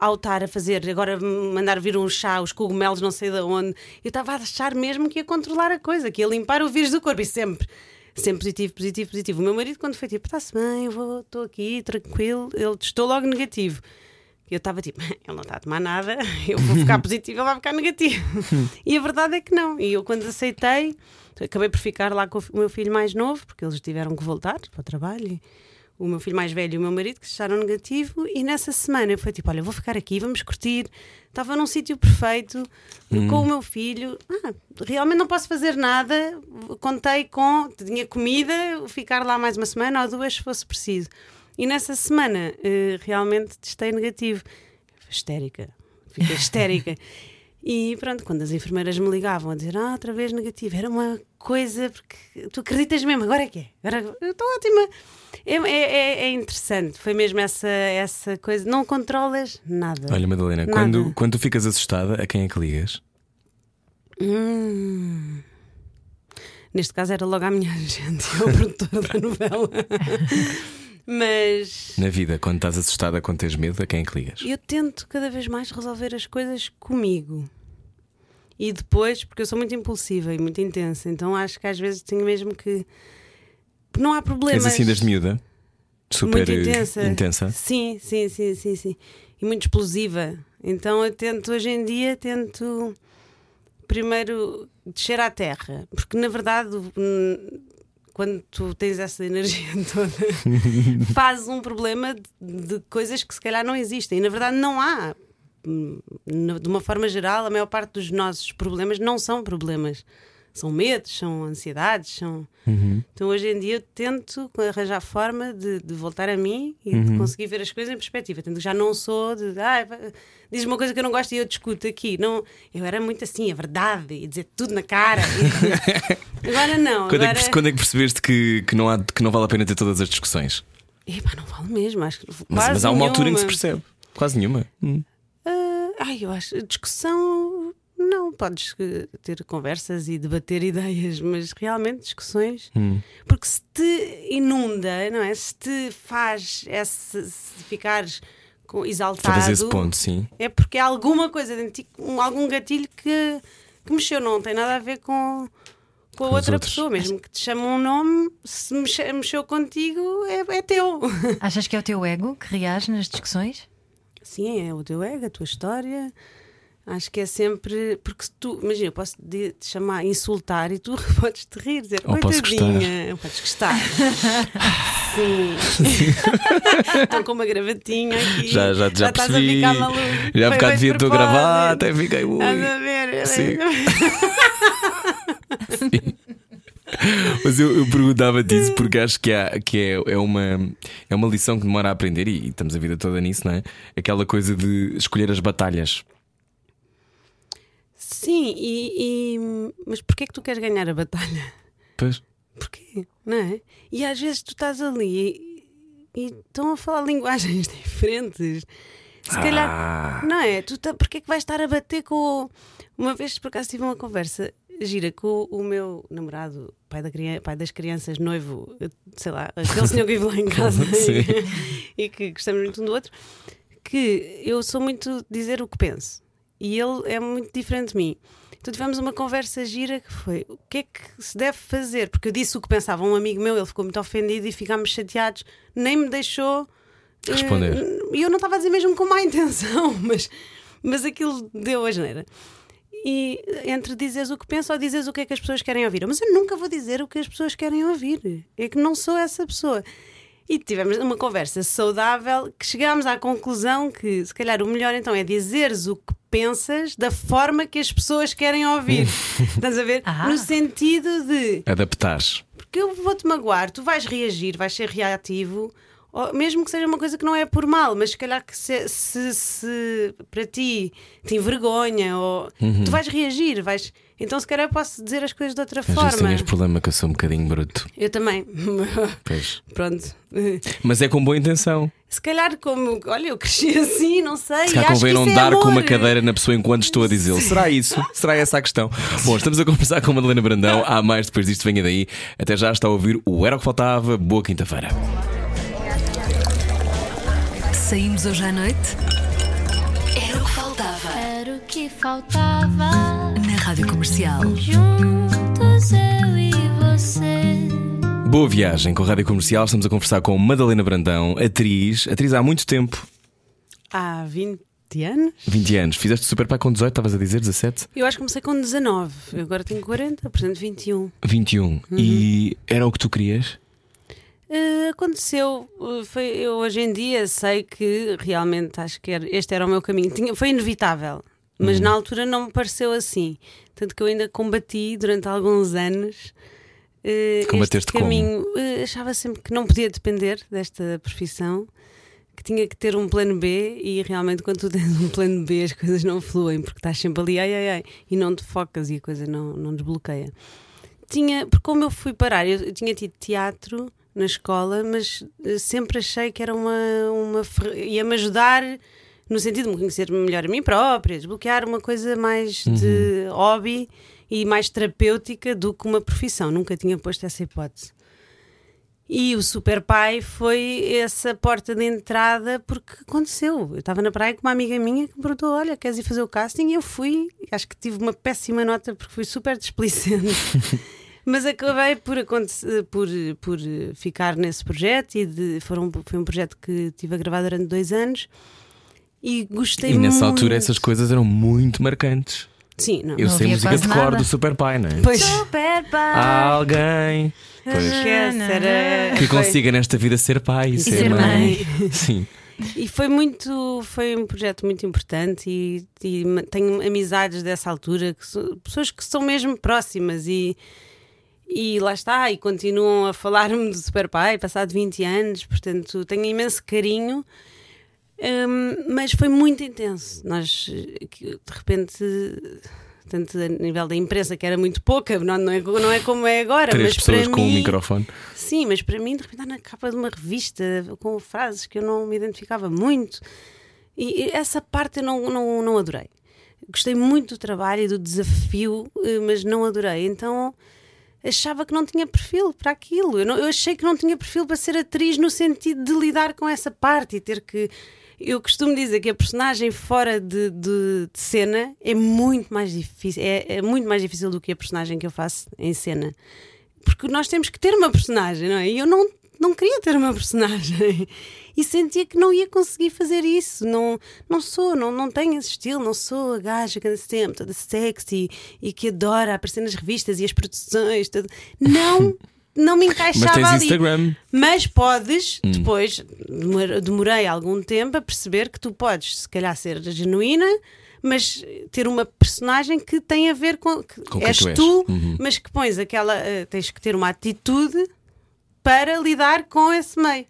ao estar a fazer, agora mandar vir um chá, os cogumelos, não sei de onde, eu estava a achar mesmo que ia controlar a coisa, que ia limpar o vírus do corpo e sempre. Sempre positivo, positivo, positivo. O meu marido, quando foi tipo, está-se bem, eu vou, estou aqui, tranquilo, ele testou logo negativo. Eu estava tipo, ele não está a tomar nada, eu vou ficar positivo, ele vai ficar negativo. e a verdade é que não. E eu, quando aceitei, acabei por ficar lá com o meu filho mais novo, porque eles tiveram que voltar para o trabalho. O meu filho mais velho e o meu marido que acharam negativo. E nessa semana eu fui tipo, olha, vou ficar aqui, vamos curtir. Estava num sítio perfeito com o meu filho. Ah, realmente não posso fazer nada. Contei com, tinha comida, ficar lá mais uma semana ou duas se fosse preciso. E nessa semana eh, realmente testei negativo. Histérica. Fiquei histérica. E pronto, quando as enfermeiras me ligavam a dizer, ah, outra vez negativo, era uma coisa, porque tu acreditas mesmo, agora é que é. Agora eu estou ótima. É, é, é- é interessante, foi mesmo essa, essa coisa. Não controlas nada. Olha, Madalena, Nada. quando, quando tu ficas assustada, a quem é que ligas? Hum. Neste caso era logo a minha agente, a produtora da novela. Mas Na vida, quando estás assustada, quando tens medo, a quem é que ligas? eu tento cada vez mais resolver as coisas comigo. E depois, porque eu sou muito impulsiva e muito intensa, então acho que às vezes tenho mesmo que. Não há problemas. És assim desde miúda? Super muito intensa. intensa? Sim, sim, sim, sim, sim. E muito explosiva. Então eu tento, hoje em dia, tento primeiro descer à terra. Porque na verdade, quando tu tens essa energia toda, fazes um problema de, de coisas que se calhar não existem. E na verdade não há. Hum, De uma forma geral, a maior parte dos nossos problemas não são problemas. São medos, são ansiedades, são. Então hoje em dia eu tento arranjar forma de, de voltar a mim e de conseguir ver as coisas em perspectiva. Tanto que já não sou de ah, diz uma coisa que eu não gosto e eu discuto aqui. Não, eu era muito assim, a verdade, e dizer tudo na cara. E- agora não. Quando, é agora... que, quando é que percebeste que, que, não há, que não vale a pena ter todas as discussões? Epá, não vale mesmo. Acho Mas, mas há uma altura em que se nenhuma. percebe. Quase nenhuma. Hum. Ah, ai, eu acho. Discussão. Não, podes eh, ter conversas e debater ideias, mas realmente discussões. Hum. Porque se te inunda, não é? Se te faz esse, se ficares com- exaltado. Talvez esse ponto, sim. É porque há alguma coisa dentro de ti, um- algum gatilho que, que mexeu, não tem nada a ver com, com a Com outra outros. pessoa, mesmo que te chame um nome, se mexe- mexeu contigo, é, é teu. Achas que é o teu ego que reage nas discussões? Sim, é o teu ego, a tua história. Acho que é sempre. Porque tu. Imagina, eu posso te chamar, insultar e tu podes te rir, dizer Ou coitadinha. Podes gostar. Sim. Estão com uma gravatinha aqui. Já, já, já, estás percebi. a ficar maluco. Já há bocado vi a tua gravata, até fiquei. Ui. Estás a ver? Sim. Mas eu, eu perguntava-te isso porque acho que, há, que é, é, uma, é uma lição que demora a aprender e, e estamos a vida toda nisso, não é? Aquela coisa de escolher as batalhas. Sim, e, e- mas porquê é que tu queres ganhar a batalha? Pois. Porquê? Não é? E às vezes tu estás ali e, e estão a falar linguagens diferentes. Se calhar, Ah. não é? Tu tá, porquê é que vais estar a bater com. Uma vez por acaso tive uma conversa gira com o, meu namorado, pai, da criança, pai das crianças, noivo, sei lá, aquele senhor que vive lá em casa e, e que gostamos muito um do outro, que eu sou muito dizer o que penso e ele é muito diferente de mim. Então tivemos uma conversa gira que foi o que é que se deve fazer? Porque eu disse o que pensava um amigo meu, ele ficou muito ofendido e ficámos chateados, nem me deixou eh, Responder. E eu não estava a dizer mesmo com má intenção, mas, mas aquilo deu a geneira. E entre dizeres o que penso ou dizeres o que é que as pessoas querem ouvir. Mas eu nunca vou dizer o que as pessoas querem ouvir. É que não sou essa pessoa. E tivemos uma conversa saudável que chegámos à conclusão que, se calhar, o melhor então é dizeres o que pensas da forma que as pessoas querem ouvir. Estás a ver? Ah. No sentido de Adaptares. porque eu vou-te magoar, tu vais reagir, vais ser reativo, ou mesmo que seja uma coisa que não é por mal, mas se calhar que se, se, se para ti te envergonha, ou tu vais reagir, vais. Então, se calhar, eu posso dizer as coisas de outra Às vezes forma. tenho este problema que eu sou um bocadinho bruto. Eu também. Pois. Pronto. Mas é com boa intenção. Se calhar, como. Olha, eu cresci assim, não sei. Se calhar convém não é dar com uma cadeira na pessoa enquanto estou a dizê-lo. Será isso? Será essa a questão? Bom, estamos a conversar com a Madalena Brandão. Há mais depois disto, venha daí. Até já está a ouvir o Era o que Faltava. Boa quinta-feira. Saímos hoje à noite? Era o que faltava. Era o que faltava. Na Rádio Comercial. Juntos eu e você. Boa viagem com a Rádio Comercial. Estamos a conversar com Madalena Brandão, atriz. Atriz há muito tempo. Há 20 anos? 20 anos. Fizeste Super Pai com 18, estavas a dizer 17? Eu acho que comecei com 19. Eu agora tenho 40, portanto 21. 21. E era o que tu querias? Eh, aconteceu, eh, foi, eu hoje em dia sei que realmente acho que era- este era o meu caminho. Tinha- foi inevitável, mas na altura não me pareceu assim. Tanto que eu ainda combati durante alguns anos. eh, Combateste este como? caminho. Eh, achava sempre que não podia depender desta profissão, que tinha que ter um plano B e realmente quando tu tens um plano B as coisas não fluem porque estás sempre ali ai, ai, ai, e não te focas e a coisa não, não desbloqueia tinha, porque como eu fui parar, eu, eu tinha tido teatro na escola, mas eh, sempre achei que era uma, uma ia-me ajudar no sentido de me conhecer melhor a mim própria, desbloquear uma coisa mais de hobby e mais terapêutica do que uma profissão. Nunca tinha posto essa hipótese. E o Super Pai foi essa porta de entrada porque aconteceu. Eu estava na praia com uma amiga minha que me perguntou: Olha, queres ir fazer o casting? E eu fui. Acho que tive uma péssima nota porque fui super displicente. Mas acabei por, acontecer, por, por ficar nesse projeto e de, foram, foi um projeto que tive a gravar durante dois anos e gostei E nessa muito. altura essas coisas eram muito marcantes. Sim, não. Eu Não sei música de cor do Super Pai, não é? Pois, Super pai. Alguém pois, era. que consiga nesta vida ser pai e, ser mãe. Sim. E foi muito, foi um projeto muito importante e, e tenho amizades dessa altura, que so- pessoas que são mesmo próximas e, e lá está, e continuam a falar-me do Super Pai, passado 20 anos, portanto tenho imenso carinho, hum, mas foi muito intenso. Nós, de repente, tanto a nível da imprensa, que era muito pouca, não, não, é, não é como é agora, Três mas pessoas para com um mim, microfone. Sim, mas para mim, de repente, estar na capa de uma revista com frases que eu não me identificava muito. E e essa parte eu não, não, não adorei. Gostei muito do trabalho e do desafio, eh, mas não adorei. Então achava que não tinha perfil para aquilo. Eu, não- eu achei que não tinha perfil para ser atriz no sentido de lidar com essa parte e ter que. Eu costumo dizer que a personagem fora de, de- de cena é muito mais difícil, é, é muito mais difícil do que a personagem que eu faço em cena porque nós temos que ter uma personagem, não é? E eu não, não queria ter uma personagem e sentia que não ia conseguir fazer isso. Não, não sou, não, não tenho esse estilo, não sou a gaja que anda sempre toda sexy e que adora aparecer nas revistas e as produções. Tudo. Não, não me encaixava Mas tens ali. Instagram. Mas podes, depois, demor- demorei algum tempo a perceber que tu podes, se calhar, ser genuína, mas ter uma personagem que tem a ver com. Que Com quem és tu és. tu, Uhum. mas que pões aquela. eh, tens que ter uma atitude para lidar com esse meio.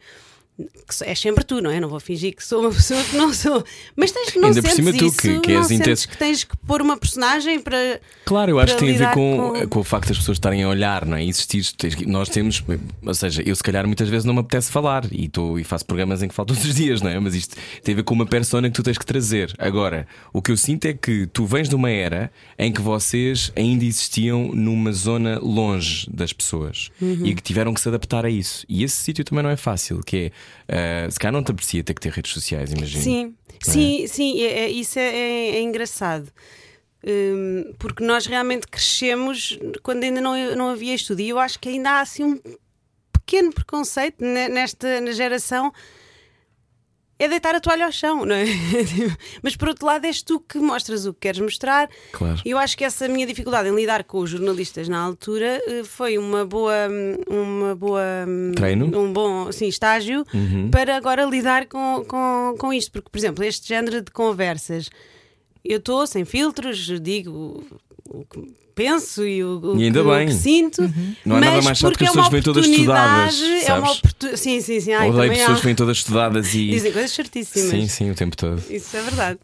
Que és sempre tu, não é? Não vou fingir que sou uma pessoa que não sou. Mas tens que não Ainda por cima tu, isso, que- que não és intenso. que tens que pôr uma personagem para. Claro, eu acho que tem a ver com, com- com o facto das pessoas estarem a olhar, não é? Existir, que- nós temos, ou seja, eu se calhar muitas vezes não me apetece falar e, tô, e faço programas em que falo todos os dias, não é? Mas isto tem a ver com uma persona que tu tens que trazer. Agora, o que eu sinto é que tu vens de uma era em que vocês ainda existiam numa zona longe das pessoas Uhum. e que tiveram que se adaptar a isso. E esse sítio também não é fácil, que é, ah, se calhar não te aprecia ter que ter redes sociais, imagino. Sim, sim, sim, é- é- isso é, é- é engraçado. Hum, porque nós realmente crescemos quando ainda não, não havia estudo. E eu acho que ainda há assim um pequeno preconceito ne- nesta na geração. É deitar a toalha ao chão, não é? Mas por outro lado, és tu que mostras o que queres mostrar. Claro. E eu acho que essa minha dificuldade em lidar com os jornalistas na altura eh, foi uma boa, uma boa Treino? Uhum. um bom assim, estágio para agora lidar com, com, com isto. Porque, por exemplo, este género de conversas, eu estou sem filtros, digo o que penso e o, o E ainda que, o bem. que sinto. Não há nada mas mais chato porque que as é uma pessoas vêm todas estudadas, oportunidade, É uma sabes? oportu- Sim, sim, sim. Ai, Odeio pessoas que vêm todas estudadas e. Dizem coisas certíssimas. Sim, sim, o tempo todo. Isso é verdade.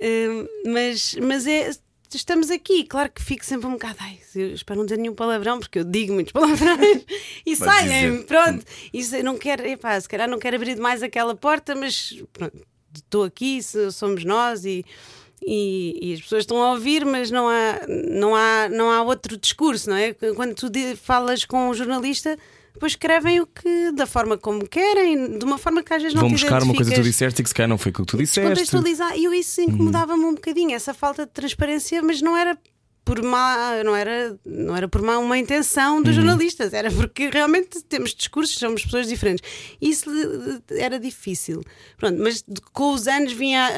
Hum, mas, mas é. Estamos aqui, claro que fico sempre um bocado. Ai, não dizer nenhum palavrão, porque eu digo muitos palavrões e saem. Pronto, isso eu não quero, epá, se calhar não quero abrir demais aquela porta, mas pronto, estou aqui, somos nós e, e, e as pessoas estão a ouvir, mas não há, não, há, não há outro discurso, não é? Quando tu falas com um jornalista, depois escrevem o que, da forma como querem, de uma forma que às vezes não Vão buscar uma coisa que tu disseste e que se calhar não foi aquilo que tu disseste. Descontextualizar. E isso incomodava-me um bocadinho, essa falta de transparência, mas não era por má, não era, não era por má uma intenção dos jornalistas, era porque realmente temos discursos, somos pessoas diferentes. Isso eh, era difícil. Pronto, mas de- com os anos vinha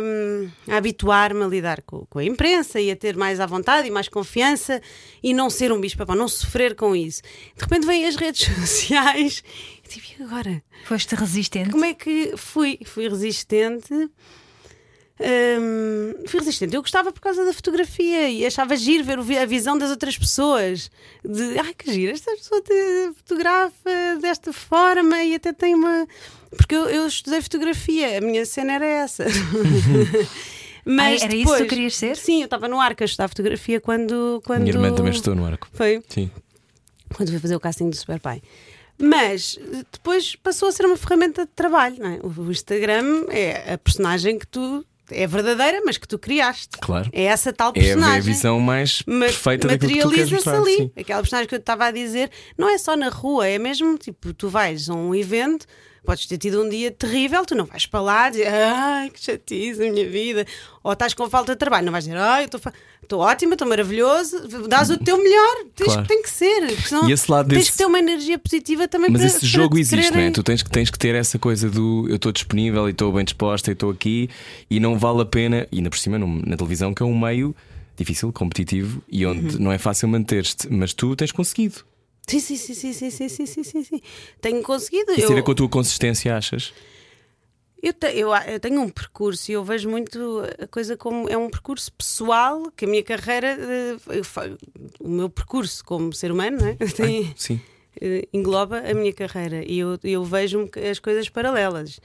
hum, a habituar-me a lidar com, com a imprensa e a ter mais à vontade e mais confiança e não ser um bicho papão, não sofrer com isso. De repente vêm as redes sociais e tipo, e agora? Foste resistente. Como é que fui? Fui resistente. Hum, fui resistente. Eu gostava por causa da fotografia e achava giro ver a visão das outras pessoas. De ai que giro, esta pessoa te fotografa desta forma e até tem uma. Porque eu, eu estudei fotografia, a minha cena era essa. Mas Ah, era isso que depois, tu querias ser? Sim, eu estava no arco a estudar fotografia quando. quando... Minha irmã também estou no arco. Foi Sim. quando fui fazer o casting do Super Pai. Mas depois passou a ser uma ferramenta de trabalho, não é? O Instagram é a personagem que tu é verdadeira, mas que tu criaste. Claro. É essa tal a- é a personagem. visão mais Ma- perfeita daquilo que tu queres Materializa-se mostrar. ali. sim. Aquela personagem que eu estava a dizer, não é só na rua, é mesmo tipo, tu vais a um evento, podes ter tido um dia terrível, tu não vais para lá dizer, ai, que chatice a minha vida, ou estás com falta de trabalho, não vais dizer, ai, eu estou estou ótima, estou maravilhoso, dás o teu melhor, tens, Claro. tem que ser, senão E esse lado tens desse- que ter uma energia positiva também Mas para esse para jogo te existe, não é? quererem- Tu tens que, tens que ter essa coisa do eu estou disponível e estou bem disposta e estou aqui e não vale a pena, e ainda por cima na televisão, que é um meio difícil, competitivo e onde Uhum. não é fácil manter-te, mas tu tens conseguido. Sim, sim, sim, sim, sim, sim, sim, sim, sim, sim. Tenho conseguido. Isso eu- tira com a tua consistência, achas? Eu, te- eu, eu tenho um percurso e eu vejo muito a coisa como é um percurso pessoal que a minha carreira, eh, eu o meu percurso como ser humano, não é? Tem- Sim. eh, engloba a minha carreira e eu, eu vejo as coisas paralelas.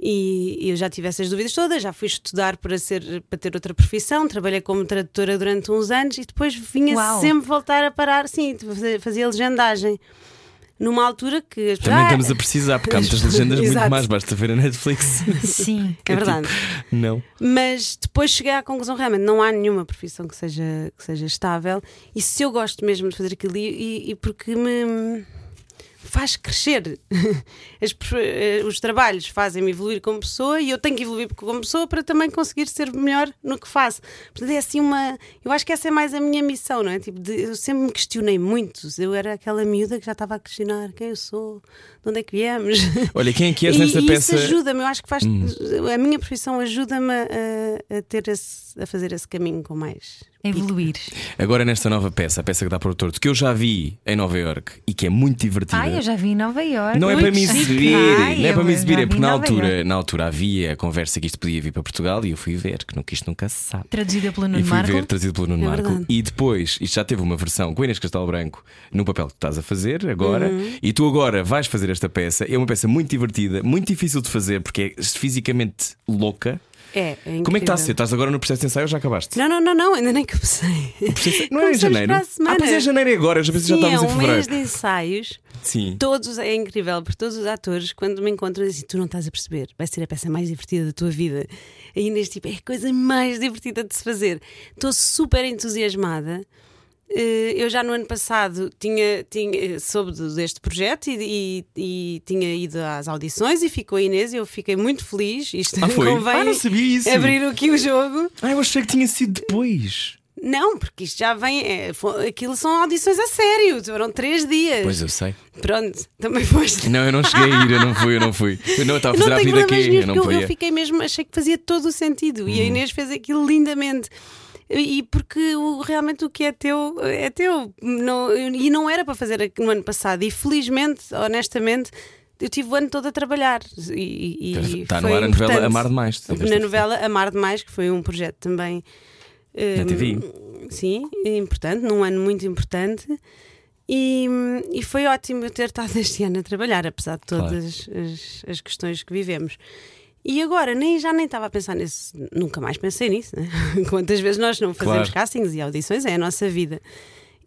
E eu já tive essas dúvidas todas, já fui estudar para, ser, para ter outra profissão, trabalhei como tradutora durante uns anos e depois vinha Uau. sempre voltar a parar, sim, fazia, legendagem. Numa altura que as Também Ah, estamos a precisar, porque há muitas legendas muito mais, basta ver a Netflix. Sim. É verdade. tipo, não. Mas depois cheguei à conclusão realmente não há nenhuma profissão que seja, que seja estável. E se eu gosto mesmo de fazer aquilo e, e- e porque me faz crescer. As eh, os trabalhos fazem-me evoluir como pessoa e eu tenho que evoluir como pessoa para também conseguir ser melhor no que faço. Portanto, é assim uma. Eu acho que essa é mais a minha missão, não é? Tipo, de- eu sempre me questionei muito. Eu era aquela miúda que já estava a questionar quem eu sou, de onde é que viemos. Olha, quem é que és E- nesta e peça? Isso ajuda-me, eu acho que faz. A minha profissão ajuda-me a, a ter esse, a fazer esse caminho com mais. Evoluir. Agora nesta nova peça, a peça que dá para o torto, que eu já vi em Nova York e que é muito divertida. Ai, eu já vi em Nova Iorque. Não é Muito para me exibir, não é para me exibir, é porque na altura, na altura havia a conversa que isto podia vir para Portugal e eu fui ver, que, não, que isto nunca se sabe. Traduzida pelo E Nuno fui Marco. ver, pelo Nuno É Marco. verdade. E depois, isto já teve uma versão com a Inês Castelo Branco no papel que tu estás a fazer agora. Uhum. E tu agora vais fazer esta peça. É uma peça muito divertida, muito difícil de fazer porque é fisicamente louca. É, é Como é que está a ser? Estás agora no processo de ensaio ou já acabaste? Não, não, não, não, ainda nem comecei. Não é em Começamos janeiro? para a semana. Ah, pois é janeiro e agora, já pensei que já Sim, é estávamos em um fevereiro. mês de ensaios. Sim. Todos, é incrível, porque todos os atores, quando me encontram, dizem: Tu não estás a perceber, vai ser a peça mais divertida da tua vida. E Inês, tipo, é a coisa mais divertida de se fazer. Estou super entusiasmada. Eh, Eu já no ano passado tinha, tinha soube deste projeto e, e- e tinha ido às audições e ficou a Inês e eu fiquei muito feliz. Isto Ah, foi? convém Ah, não sabia isso. abrir aqui o jogo. Ah, eu achei que tinha sido depois. Não, porque isto já vem. É, aquilo são audições a sério, foram três dias. Pois eu sei. Pronto, também foste. Não, eu não cheguei a ir, eu não fui, eu não fui. Eu não estava a fazer a vida aqui, eu não porque eu, eu fiquei mesmo, achei que fazia todo o sentido. E a Uhum. Inês fez aquilo lindamente. E porque o- realmente o que é teu é teu. Não, e não era para fazer no ano passado. E felizmente, honestamente, eu tive o ano todo a trabalhar. E, e Está no ar a novela. Amar Demais. Na novela Amar Demais, que foi um projeto também. Na hum, TV. Sim, importante, num ano muito importante. E, e foi ótimo eu ter estado este ano a trabalhar, apesar de Claro. todas as, as questões que vivemos. E agora nem, já nem estava a pensar nisso, nunca mais pensei nisso. Né? Quantas vezes nós não fazemos Claro. castings e audições, é a nossa vida.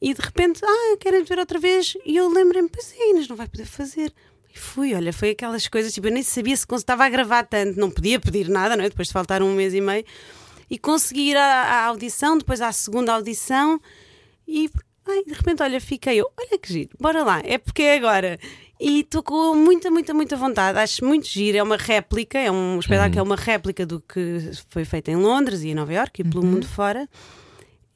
E de repente, ah, querem ver outra vez? E eu lembrei-me, pois é, Inês não vai poder fazer. E fui, olha, foi aquelas coisas, tipo, eu nem sabia se estava a gravar tanto, não podia pedir nada, não é? Depois de faltar um mês e meio. E consegui ir à, à audição, depois à segunda audição, e ai, de repente, olha, fiquei eu, olha que giro, bora lá, é porque é agora. E estou com muita, muita, muita vontade. Acho muito giro. É uma réplica, é um espetáculo, é uma réplica do que foi feito em Londres e em Nova Iorque e pelo mundo fora.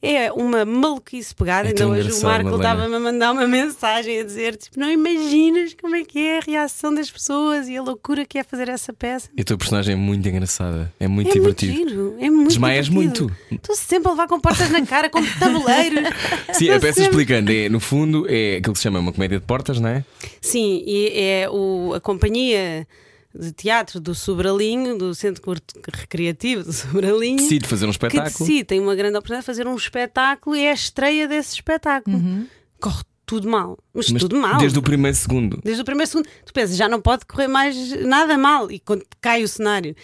É uma maluquice pegada. É Ainda hoje o Marco estava-me a mandar uma mensagem a dizer: tipo, não imaginas como é que é a reação das pessoas e a loucura que é fazer essa peça. E a tua personagem é muito engraçada, é muito É divertido. muito giro, é muito Desmaias divertido. muito. Estou sempre a levar com portas na cara, como tabuleiros. Sim, a peça sempre- explicando, é, no fundo, é aquilo que se chama uma comédia de portas, não é? Sim, e é o, a companhia de teatro do Sobralinho, do Centro Recreativo do Sobralinho, Decide fazer um que espetáculo. decide, tem uma grande oportunidade de fazer um espetáculo e é a estreia desse espetáculo. Corre tudo mal, mas, Mas tudo mal. Desde o primeiro segundo. Desde o primeiro segundo, tu pensas, já não pode correr mais nada mal e quando cai o cenário,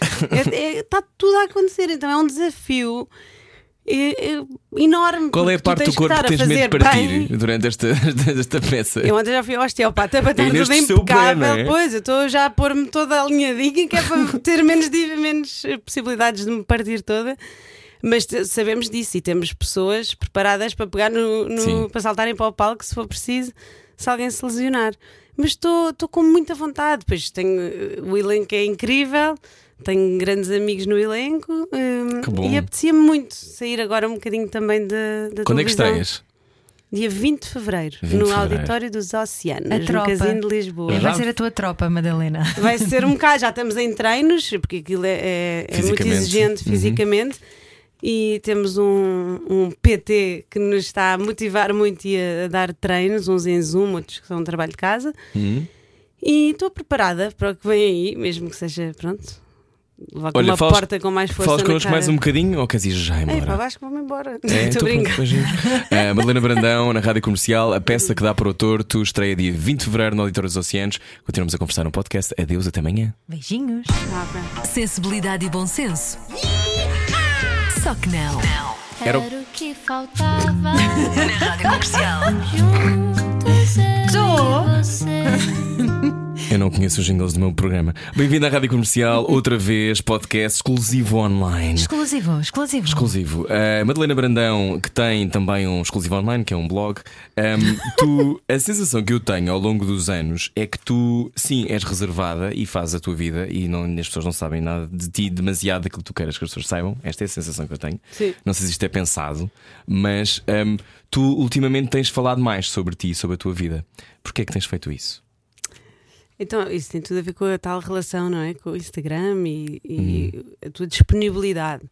está tudo a acontecer. Então é um desafio é, é, enorme. Qual é a parte do corpo que tens medo de partir bem. durante esta, esta peça? Eu ontem já fui ao osteopata para estar tudo pé, impecável. não é? Pois, eu estou já a pôr-me toda alinhadinha, que é para ter menos, menos eh, possibilidades de me partir toda. Mas sabemos disso e temos pessoas preparadas para pegar no, no- para saltarem para o palco se for preciso, se alguém se lesionar. Mas estou estou com muita vontade, pois tenho eh, o elenco é incrível, tenho grandes amigos no elenco Que bom. e apetecia-me muito sair agora um bocadinho também da, da Quando é que estreias? Dia 20 de Fevereiro, 20 de no fevereiro. Auditório dos Oceanos, A no tropa. Casino de Lisboa. Já? Vai ser a tua tropa, Madalena. Vai ser um bocado, já estamos em treinos, porque aquilo é, é- é muito Fisicamente. exigente Uhum. fisicamente. E temos um, um PT que nos está a motivar muito e a, a dar treinos, uns em Zoom, outros que são um trabalho de casa. Hum? E estou preparada para o que vem aí, mesmo que seja, pronto, levar com Olha, uma falas- porta com mais força Falas na connosco mais um bocadinho ou queres ir já Ei, embora? para baixo que vou-me embora. É, Estou então pronto, brincar. beijinhos. A Madalena Brandão, na Rádio Comercial, a peça que dá para o torto, estreia dia 20 de fevereiro no Auditório dos Oceanos. Continuamos a conversar no podcast. Adeus, até amanhã. Beijinhos. Ah, pá. Sensibilidade e bom senso. Só que não. Era Era o- que faltava. Na Rádio Comercial. Juntos eu você. Eu não conheço os jingles do meu programa. Bem-vindo à Rádio Comercial, outra vez, podcast exclusivo online. Exclusivo, exclusivo. Exclusivo. A Madalena Brandão, que tem também um exclusivo online, que é um blog. ahm, tu, a sensação que eu tenho ao longo dos anos é que tu, sim, és reservada e fazes a tua vida e não, as pessoas não sabem nada de ti, demasiado daquilo que tu queres que as pessoas saibam. Esta é a sensação que eu tenho. Sim. Não sei se isto é pensado, mas ahm, tu ultimamente tens falado mais sobre ti e sobre a tua vida. Porquê é que tens feito isso? Então, isso tem tudo a ver com a tal relação, não é? Com o Instagram e, e Uhum. a tua disponibilidade.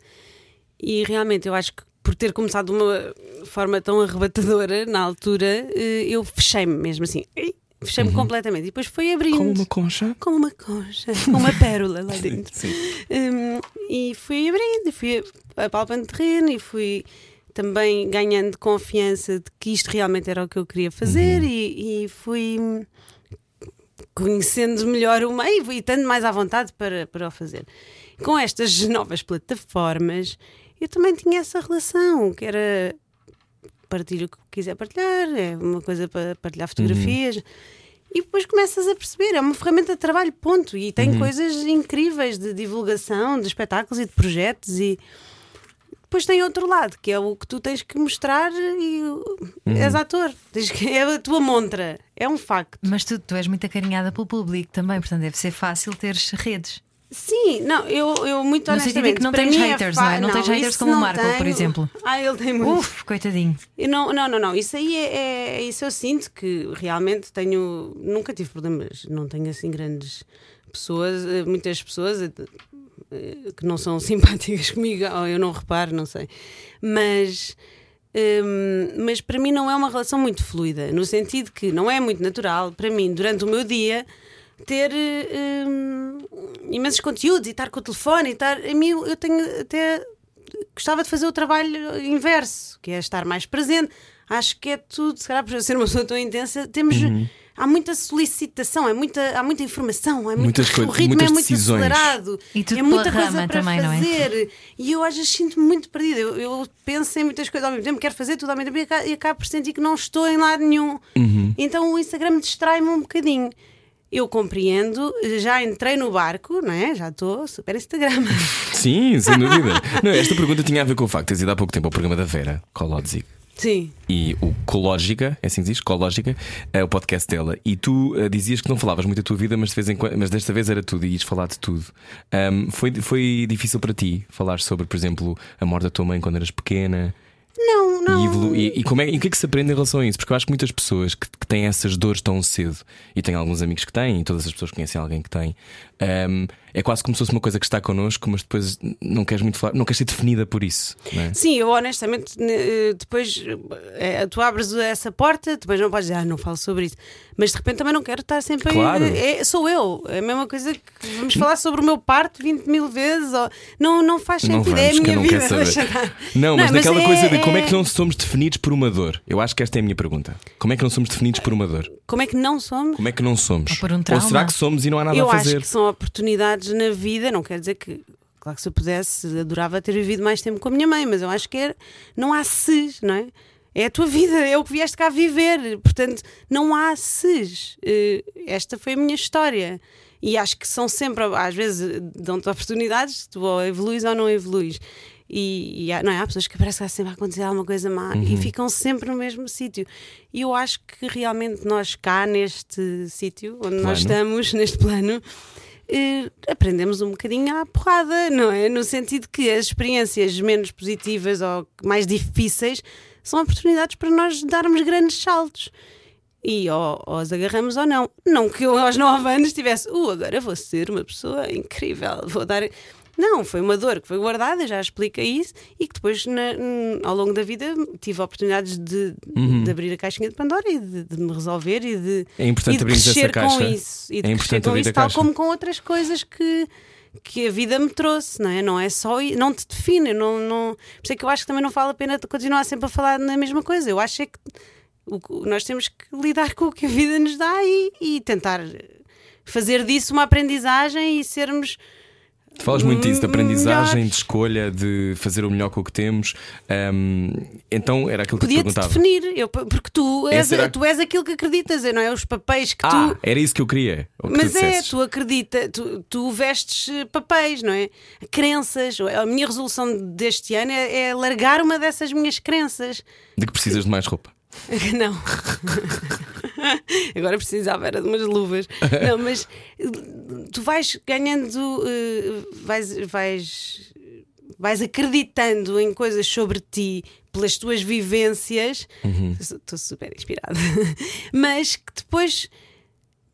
E realmente eu acho que por ter começado de uma forma tão arrebatadora na altura, eh, eu fechei-me mesmo assim. Ei, Fechei-me completamente. E depois foi abrindo. Como Uhum. uma concha? Como uma concha, com uma pérola lá dentro. Sim. Hum, e fui abrindo, e fui apalpando terreno e fui também ganhando confiança de que isto realmente era o que eu queria fazer e, e fui conhecendo melhor o meio e estando mais à vontade para, para o fazer. Com estas novas plataformas, eu também tinha essa relação, que era partilho o que quiser partilhar, é uma coisa para partilhar fotografias. E depois começas a perceber, é uma ferramenta de trabalho, ponto. E tem coisas incríveis de divulgação, de espetáculos e de projetos. E depois tem outro lado, que é o que tu tens que mostrar e és ator. Tens que, é a tua montra, é um facto. Mas tu, tu és muito acarinhada pelo público também, portanto deve ser fácil teres redes. Sim, não, eu, eu muito honestamente. que não para tens mim é haters, fa- não é? Não tens haters como o não Marco, por tenho. exemplo. Ah, ele tem muito. Uf, coitadinho. Eu não, não, não, não. Isso aí é, é- Isso eu sinto que realmente tenho. Nunca tive problemas. Não tenho assim grandes pessoas, eh, muitas pessoas eh, que não são simpáticas comigo, ou eu não reparo, não sei. Mas. hum, mas para mim não é uma relação muito fluida, no sentido que não é muito natural para mim, durante o meu dia, ter hum, imensos conteúdos e estar com o telefone e estar. A mim, eu tenho até gostava de fazer o trabalho inverso, que é estar mais presente. Acho que é tudo, se calhar por ser uma pessoa tão intensa, temos. Há muita solicitação, é muita, há muita informação, é muito, Muitas coi- o ritmo muitas é muito decisões. acelerado. E tudo é muita coisa para também, é? fazer. E eu às vezes sinto-me muito perdida. Eu, eu penso em muitas coisas ao mesmo tempo, quero fazer tudo ao mesmo tempo e acabo, e acabo por sentir que não estou em lado nenhum. Uhum. Então o Instagram distrai-me um bocadinho. Eu compreendo, já entrei no barco, não é? Já estou super Instagram. Sim, sem dúvida. Não, esta pergunta tinha a ver com o facto de teres ido há pouco tempo ao programa da Vera, Colodzic. Sim. E o Cológica, é assim que diz? Cológica, é o podcast dela. E tu eh, dizias que não falavas muito da tua vida, mas, de vez em quando, mas desta vez era tudo e ias falar de tudo. Ahm, foi, foi difícil para ti falar sobre, por exemplo, a morte da tua mãe quando eras pequena? Não, não. E, e- e como é, e o que é que se aprende em relação a isso? Porque eu acho que muitas pessoas que, que têm essas dores tão cedo, e tenho alguns amigos que têm, e todas as pessoas conhecem alguém que tem, ahm, é quase como se fosse uma coisa que está connosco, mas depois não queres muito falar, não queres ser definida por isso. Não é? Sim, eu honestamente, ne- depois eh, tu abres essa porta, depois não podes dizer, ah, não falo sobre isso. Mas de repente também não quero estar sempre Claro. aí. É, sou eu. É a mesma coisa que vamos falar sobre o meu parto 20 mil vezes. Ou... Não, não faz Não sentido. vamos, é a que eu minha não vida. quero saber. deixa estar. Não, mas daquela é- coisa de como é que é- não somos definidos por uma dor. Eu acho que esta é a minha pergunta. Como é que não somos definidos por uma dor? Como é que não somos? Como é que não somos? Ou por um Ou será que somos e não há nada eu a acho fazer? que são oportunidades na vida, não quer dizer que. Claro que se eu pudesse, adorava ter vivido mais tempo com a minha mãe, mas eu acho que é, não há ses, não é? É a tua vida, é o que vieste cá viver. Portanto, não há ses. Eh, Esta foi a minha história. E acho que são sempre, às vezes, dão-te oportunidades, tu ou evoluís ou não evoluís. E, e há, não é? há pessoas que parece que está sempre a acontecer alguma coisa má e ficam sempre no mesmo sítio. E eu acho que realmente nós cá neste sítio, onde nós Plano. estamos, neste plano, eh, aprendemos um bocadinho à porrada, não é? No sentido que as experiências menos positivas ou mais difíceis são oportunidades para nós darmos grandes saltos. E ou, ou os agarramos ou não. Não que eu aos 9 anos tivesse, uh, agora vou ser uma pessoa incrível, vou dar. Não, foi uma dor que foi guardada, já explica isso, e que depois, na- ao longo da vida, tive oportunidades de, de abrir a caixinha de Pandora e de, de me resolver e de, É importante e de crescer caixa. com isso. E de É crescer importante com isso, tal como com outras coisas que, que a vida me trouxe, não é? Não é só. Não te define, não, não, por isso é que eu acho que também não vale a pena continuar sempre a falar na mesma coisa. Eu acho é que o nós temos que lidar com o que a vida nos dá e, e tentar fazer disso uma aprendizagem e sermos. Tu falas muito disso, de aprendizagem, melhores. de escolha, de fazer o melhor com o que temos. Ahm, então era aquilo que eu te perguntava. definir, eu, porque tu és, era- tu és aquilo que acreditas, não é? Os papéis que Ah, tu. era isso que eu queria. que tu Mas é, dissesses. tu acredita, tu, tu vestes papéis, não é? Crenças. A minha resolução deste ano é, é largar uma dessas minhas crenças. De que precisas de mais roupa. Não. Agora precisava era de umas luvas. Não, mas tu vais ganhando, eh, vais, vais, vais acreditando em coisas sobre ti pelas tuas vivências. Estou super inspirada. Mas que depois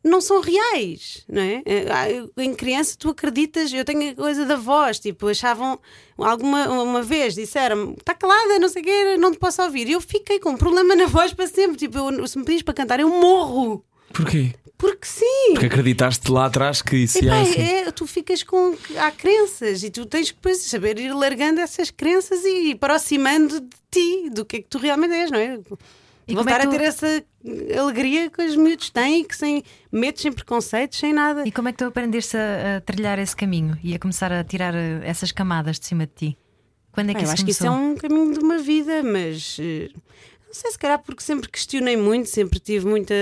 não são reais, não é? Eh, ah, Em criança tu acreditas, eu tenho a coisa da voz, tipo, achavam alguma uma vez, disseram está calada, não sei o quê, não te posso ouvir. E eu fiquei com um problema na voz para sempre, tipo, eu- se me pedis para cantar, eu morro. Porquê? Porque sim. Porque acreditaste lá atrás que isso Epá, assim. é, tu ficas com. Há crenças e tu tens que depois saber ir largando essas crenças e aproximando de ti, do que é que tu realmente és, não é? E como Voltar é que a tu- ter essa alegria que os miúdos têm, que sem medos, sem preconceitos, sem nada. E como é que tu aprendeste a, a trilhar esse caminho e a começar a tirar eh, essas camadas de cima de ti? Quando é que eu isso acho que isso começou? é um caminho de uma vida, mas eh, não sei se calhar porque sempre questionei muito, sempre tive muita.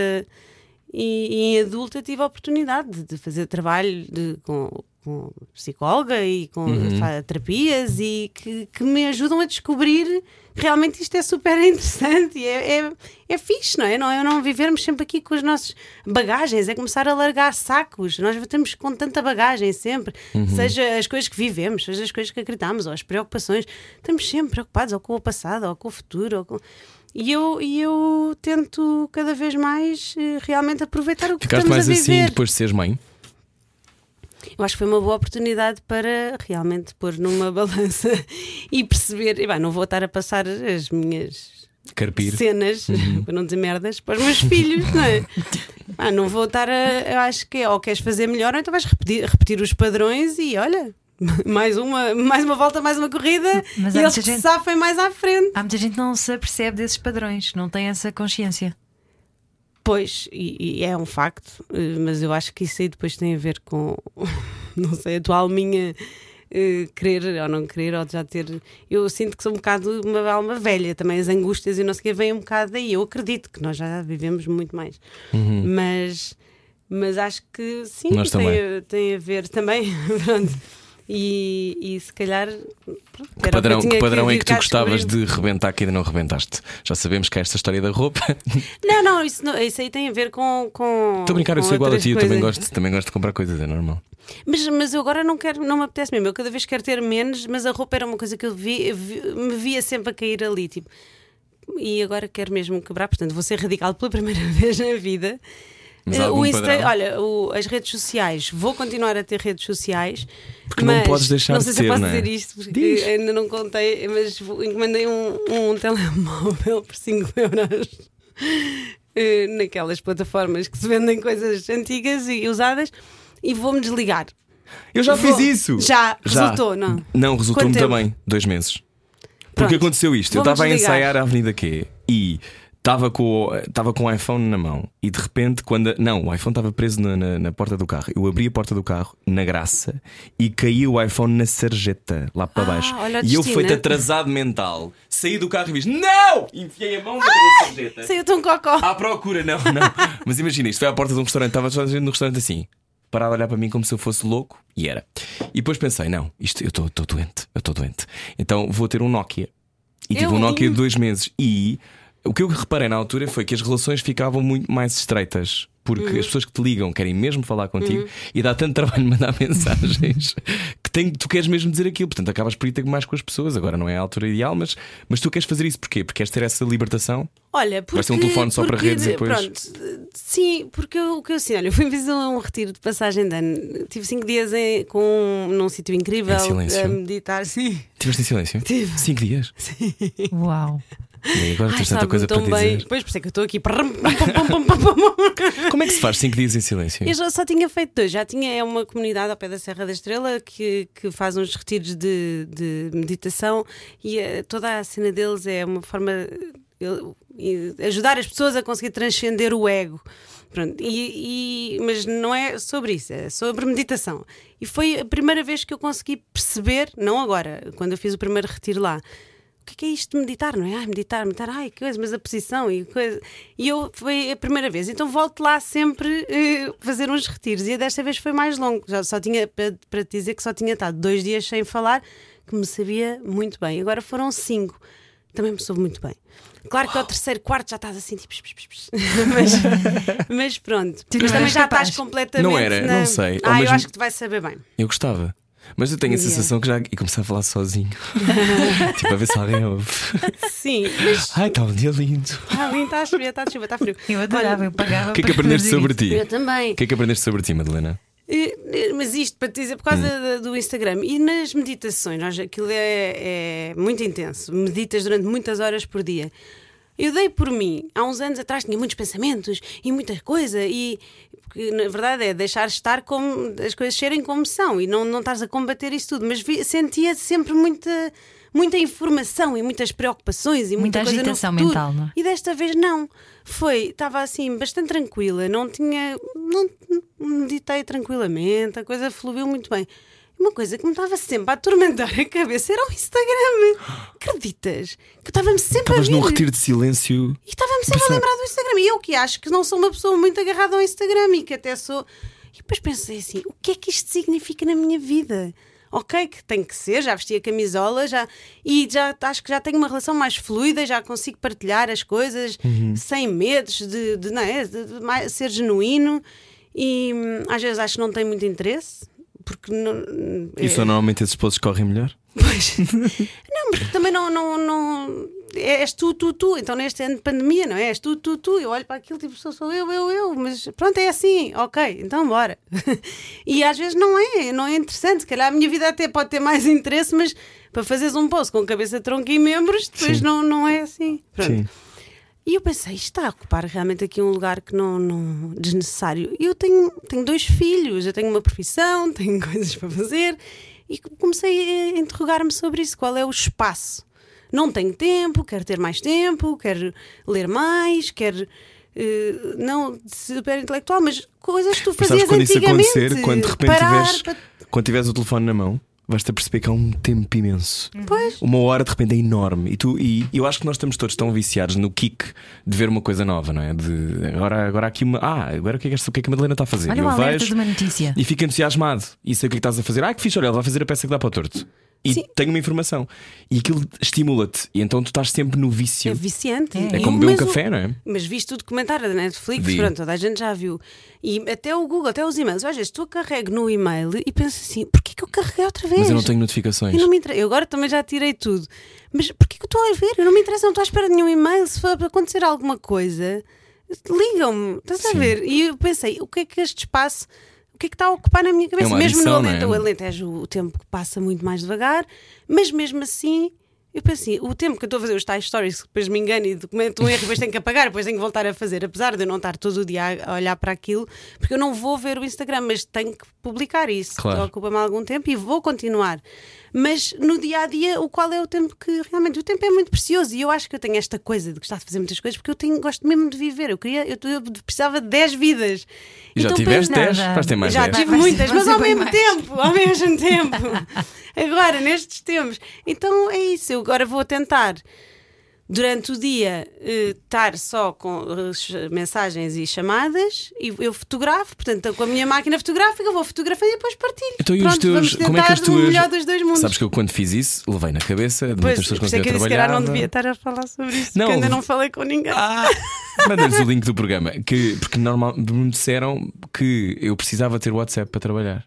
E, e em adulta tive a oportunidade de, de fazer trabalho de- com, com psicóloga e com fa- terapias e que, que me ajudam a descobrir realmente isto é super interessante e é, é, é fixe, não é? Não é não vivermos sempre aqui com as nossas bagagens, é começar a largar sacos. Nós estamos com tanta bagagem sempre, seja as coisas que vivemos, seja as coisas que acreditamos, ou as preocupações. Estamos sempre preocupados ou com o passado, ou com o futuro. Ou com... E eu, e eu tento cada vez mais eh, realmente aproveitar o que Ficaste estamos mais a assim viver. depois de seres mãe? Eu acho que foi uma boa oportunidade para realmente pôr numa balança e perceber. E bem, não vou estar a passar as minhas Carpir. cenas, Uhum. para não dizer merdas, para os meus filhos, não é? Ah, não vou estar a. Eu acho que é, ou queres fazer melhor, ou então vais repetir, repetir os padrões e olha. Mais uma, mais uma volta, mais uma corrida Mas e eles muita que se gente- safem mais à frente. Há muita gente que não se apercebe desses padrões, não tem essa consciência. Pois, e, e é um facto, eh, mas eu acho que isso aí depois tem a ver com, não sei, a tua alminha eh, querer ou não querer, ou já ter. Eu sinto que sou um bocado uma alma velha também, as angústias e não sei o que vêm um bocado daí. Eu acredito que nós já vivemos muito mais, mas, mas acho que sim, tem, a- tem a ver também. E, e se calhar. pronto, Que padrão, que tinha padrão é que tu gostavas de rebentar que ainda não rebentaste? Já sabemos que é esta história da roupa. Não, não isso, não, isso aí tem a ver com. com Estou a brincar, eu sou igual a ti, eu também gosto, também gosto de comprar coisas, é normal. Mas, mas eu agora não quero, não me apetece mesmo. Eu cada vez quero ter menos, mas a roupa era uma coisa que eu vi, vi- me via sempre a cair ali. Tipo, e agora quero mesmo quebrar, portanto, vou ser radical pela primeira vez na vida. Eh, o Insta- olha, o- as redes sociais, vou continuar a ter redes sociais. Porque não mas podes deixar não de sei ter, se eu posso não é? dizer isto porque Diz. ainda não contei, mas encomendei um, um telemóvel por 5 euros eh, naquelas plataformas que se vendem coisas antigas e usadas e vou-me desligar. Eu já Vou- fiz isso! Já, resultou, não? Não, resultou-me também, dois meses. Porque Pronto. aconteceu isto, eu estava a ensaiar a Avenida Q e estava com, o- estava com o iPhone na mão e de repente, quando. Não, o iPhone estava preso na, na- na porta do carro. Eu abri a porta do carro na graça e caiu o iPhone na sarjeta, lá para Ah, baixo. e eu, feito né? atrasado mental, saí do carro e fiz: Não! Enfiei a mão dentro da sarjeta. Saiu tão cocó. À procura, não, não. Mas imagina, isto foi à porta de um restaurante, estava toda a gente no restaurante assim, parado a olhar para mim como se eu fosse louco, e era. E depois pensei, não, isto eu estou doente, eu estou doente. Então vou ter um Nokia. E tive Eu- um Nokia de dois meses. E o que eu reparei na altura foi que as relações ficavam muito mais estreitas. Porque Uhum. as pessoas que te ligam querem mesmo falar contigo e dá tanto trabalho mandar mensagens que tem, tu queres mesmo dizer aquilo. Portanto, acabas por ir ter mais com as pessoas. Agora não é a altura ideal, mas, mas tu queres fazer isso porquê? Porque queres ter essa libertação? Olha, porque, Vai ser um telefone só para porque- redes e depois- Pronto, sim, porque eu- o que eu assim, olha, eu fui fazer um retiro de passagem de ano. Tive cinco dias em- com, num sítio incrível Em silêncio? a meditar. Sim. Tiveste em silêncio? Tive. Cinco dias. Uau! E agora Ai, tens tanta coisa para tão bem. dizer. Pois, por isso é que eu estou aqui. Como é que se faz cinco dias em silêncio? Eu já só tinha feito dois, já tinha é uma comunidade ao pé da Serra da Estrela que, que faz uns retiros de, de meditação e eh, toda a cena deles é uma forma eh, eh, ajudar as pessoas a conseguir transcender o ego. Pronto, e, e- mas não é sobre isso, é sobre meditação. E foi a primeira vez que eu consegui perceber, não agora, quando eu fiz o primeiro retiro lá, o que é, que é isto de meditar, não é? Ai, meditar, meditar, ai, que coisa, mas a posição e coisa. E eu foi a primeira vez, então volto lá sempre eh, fazer uns retiros. E desta vez foi mais longo, já só tinha, para, para te dizer que só tinha estado dois dias sem falar, que me sabia muito bem. Agora foram cinco, também me soube muito bem. Claro que ao terceiro, quarto já estás assim, tipo, mas, mas pronto. Tu mas também já capaz. estás completamente. Não era, na- não sei. Ao Ah, eu mesmo- acho que tu vais saber bem. Eu gostava. Mas eu tenho a Yeah. sensação que já. E comecei a falar sozinho. tipo, a ver se alguém ouve. Sim, mas. Ai, está um dia lindo. Ah, ali está a chover, está a chuva, está frio. Eu adorava, eu pagava. O que é que aprendeste sobre isso. ti? Eu também. O que é que aprendeste sobre ti, Madalena? Eh, eh, Mas isto para te dizer, por causa da- do Instagram e nas meditações, nós, aquilo é, é muito intenso. Meditas durante muitas horas por dia. Eu dei por mim, há uns anos atrás tinha muitos pensamentos e muita coisa, e porque, na verdade é deixar estar como as coisas serem como são e não, não estás a combater isso tudo, mas vi- sentia sempre muita, muita informação e muitas preocupações e muita, Muita coisa no agitação futuro. mental, não é? E desta vez não. Foi, estava assim, bastante tranquila, não tinha. Não, meditei tranquilamente, a coisa fluiu muito bem. Uma coisa que me estava sempre a atormentar a cabeça era o Instagram. Acreditas? Que estava-me sempre Estavas a num vir. retiro de silêncio. E estava-me sempre a lembrar do Instagram. E eu que acho que não sou uma pessoa muito agarrada ao Instagram e que até sou. E depois pensei assim: o que é que isto significa na minha vida? Ok, que tem que ser, já vesti a camisola já, e já acho que já tenho uma relação mais fluida, já consigo partilhar as coisas sem medos de, de, não é, de- de mais- ser genuíno. E hum, às vezes acho que não tem muito interesse, porque não, E só normalmente esses posts correm melhor? Pois. Não, mas também não. não, não é- és tu, tu, tu. Então, neste ano de pandemia, não é? És tu, tu, tu. Eu olho para aquilo, tipo, sou, sou eu, eu, eu. Mas pronto, é assim. Ok, então bora. E às vezes não é, não é interessante. Se calhar a minha vida até pode ter mais interesse, mas para fazeres um post com cabeça, tronco e membros, depois Sim. não, não é assim. Pronto. Sim. E eu pensei, está a ocupar realmente aqui um lugar que não, não desnecessário. Eu tenho, tenho dois filhos, eu tenho uma profissão, tenho coisas para fazer. E comecei a interrogar-me sobre isso: qual é o espaço? Não tenho tempo, quero ter mais tempo, quero ler mais, quero. eh, não super intelectual, mas coisas que tu Mas sabes fazias quando isso antigamente. acontecer, quando de repente parar tiveres, para- quando tiveres o telefone na mão, vais-te a perceber que há um tempo imenso. Pois. Uma hora de repente é enorme. E, tu, e eu acho que nós estamos todos tão viciados no kick de ver uma coisa nova, não é? De agora, agora há aqui uma. Ah, agora o que é que, esta- o que, é que a Madalena está a fazer? Olha eu o alerta vejo de uma notícia. e fico entusiasmado. E sei o que é que estás a fazer. Ah, que fixe, olha, ele vai fazer a peça que dá para o torto. E Sim. tenho uma informação. E aquilo estimula-te. E então tu estás sempre no vício. É viciante. É E como beber um mas o- café, não é? Mas viste o documentário da Netflix, Vi. pronto, toda a gente já viu. E até o Google, até os e-mails. Às vezes tu carrego no e-mail e penso assim: porquê que eu carreguei outra vez? Mas eu não tenho notificações. E não me inter- Eu agora também já tirei tudo. Mas porquê que eu estou a ver? Eu não me interessa, não estou à espera de nenhum e-mail. Se for acontecer alguma coisa, ligam-me. Estás a Sim. ver? E eu pensei: o que é que este espaço. O que é que está a ocupar na minha cabeça? uma mesmo adição, no não é? Alentejo, o Alentejo, o tempo passa muito mais devagar, mas mesmo assim, eu pensei, o tempo que eu estou a fazer os tais stories, que depois me engano e documento um erro, depois tenho que apagar, depois tenho que voltar a fazer, apesar de eu não estar todo o dia a a olhar para aquilo, porque eu não vou ver o Instagram, mas tenho que publicar isso. Claro. Ocupa-me algum tempo e vou continuar. Mas no dia a dia, o qual é o tempo que realmente o tempo é muito precioso e eu acho que eu tenho esta coisa de gostar de fazer muitas coisas porque eu tenho, gosto mesmo de viver. Eu queria, eu, eu precisava de 10 vidas. E já Então tiveste penso- 10? Nada. Vais ter mais já 10. tive Vai muitas, vai mas ao mesmo mais. tempo, ao mesmo tempo. Agora, nestes tempos. Então é isso, eu agora vou tentar. Durante o dia eh, estar só com mensagens e chamadas e eu fotografo, portanto, com a minha máquina fotográfica, vou fotografando e depois partilho. Então, e os Pronto, teus. Como é que as tuas. melhor dos dois mundos. Sabes que eu quando fiz isso, levei na cabeça de Pois, muitas pessoas é que eu disse que não devia estar a falar sobre isso, Não, porque ainda não falei com ninguém. Ah, manda-lhes o link do programa. Que, porque normal, me disseram que eu precisava ter WhatsApp para trabalhar.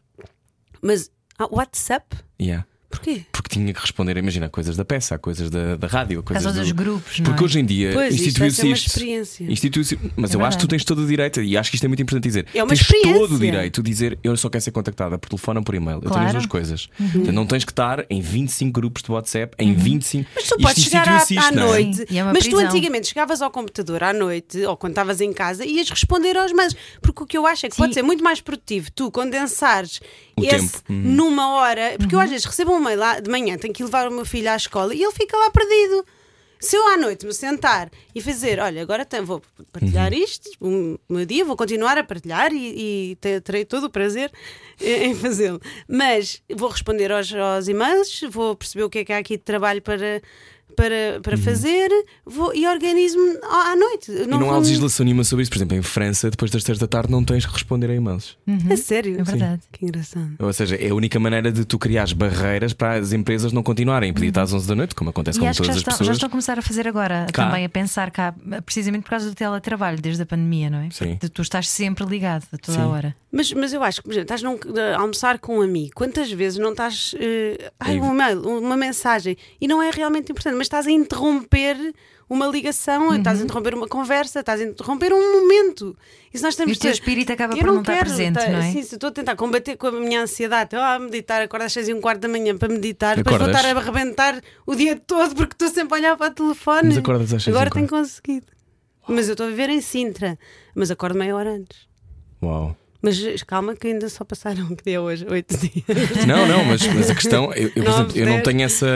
Mas, ah, WhatsApp? Yeah. Porquê? Porque tinha que responder, imagina, a coisas da peça, a coisas da, da rádio, a coisas do... dos grupos, não Porque é? hoje em dia ser instituiu-se isto. experiência. Institui-se- Mas É eu acho que tu tens todo o direito, e acho que isto é muito importante dizer. É uma tens experiência. todo o direito de dizer eu só quero ser contactada por telefone ou por e-mail. Eu tenho as Claro. duas coisas. Portanto, não tens que estar em 25 grupos de WhatsApp, em 25. Uhum. Mas tu Isto podes chegar à, à é? noite. Sim, é mas tu prisão. antigamente chegavas ao computador à noite, ou quando estavas em casa, e ias responder aos mails. Porque o que eu acho é que Sim. pode ser muito mais produtivo tu condensares O esse tempo. Uhum. numa hora. Porque Uhum. eu às vezes recebo um mail lá de manhã, tenho que levar o meu filho à escola e ele fica lá perdido. Se eu à noite me sentar e fazer, olha, agora tenho- vou partilhar Uhum. isto, o meu dia, vou continuar a partilhar e, e te- terei todo o prazer em fazê-lo. Mas vou responder aos, aos e-mails, vou perceber o que é que há aqui de trabalho para, para, para fazer vou, e organizo-me à à noite. Uhum. E não há vou- legislação nenhuma sobre isso. Por exemplo, em França, depois das 3 da tarde, não tens que responder a e-mails. A sério? É verdade. Que engraçado. Ou seja, é a única maneira de tu criares barreiras para as empresas não continuarem a pedir às 11 da noite, como acontece Uhum. E com todas já as estão, já pessoas. estão a começar a fazer agora Cá. também a pensar cá, precisamente por causa do teletrabalho, desde a pandemia, não é? Sim. Tu estás sempre ligado a toda Sim. a hora. Mas, mas eu acho que, por exemplo, estás num, a almoçar com um amigo, quantas vezes não estás. eh, ai, um e-mail, uma mensagem, e não é realmente importante, mas estás a interromper uma ligação, Uhum. estás a interromper uma conversa, estás a interromper um momento. E se nós E temos o teu espírito acaba por não, estar quero presente, não é? Sim, se eu estou a tentar combater com a minha ansiedade, estou a meditar, acordo às seis e um quarto da manhã para meditar, depois vou Acordas? estar a arrebentar o dia todo porque estou sempre a olhar para o telefone. Mas acordas às e Agora tenho conseguido. Mas eu estou a viver em Sintra, mas acordo meia hora antes. Uau. Mas calma que ainda só passaram que dia é hoje, oito dias. Não, não, mas, mas a questão, eu, eu, por exemplo, eu não tenho essa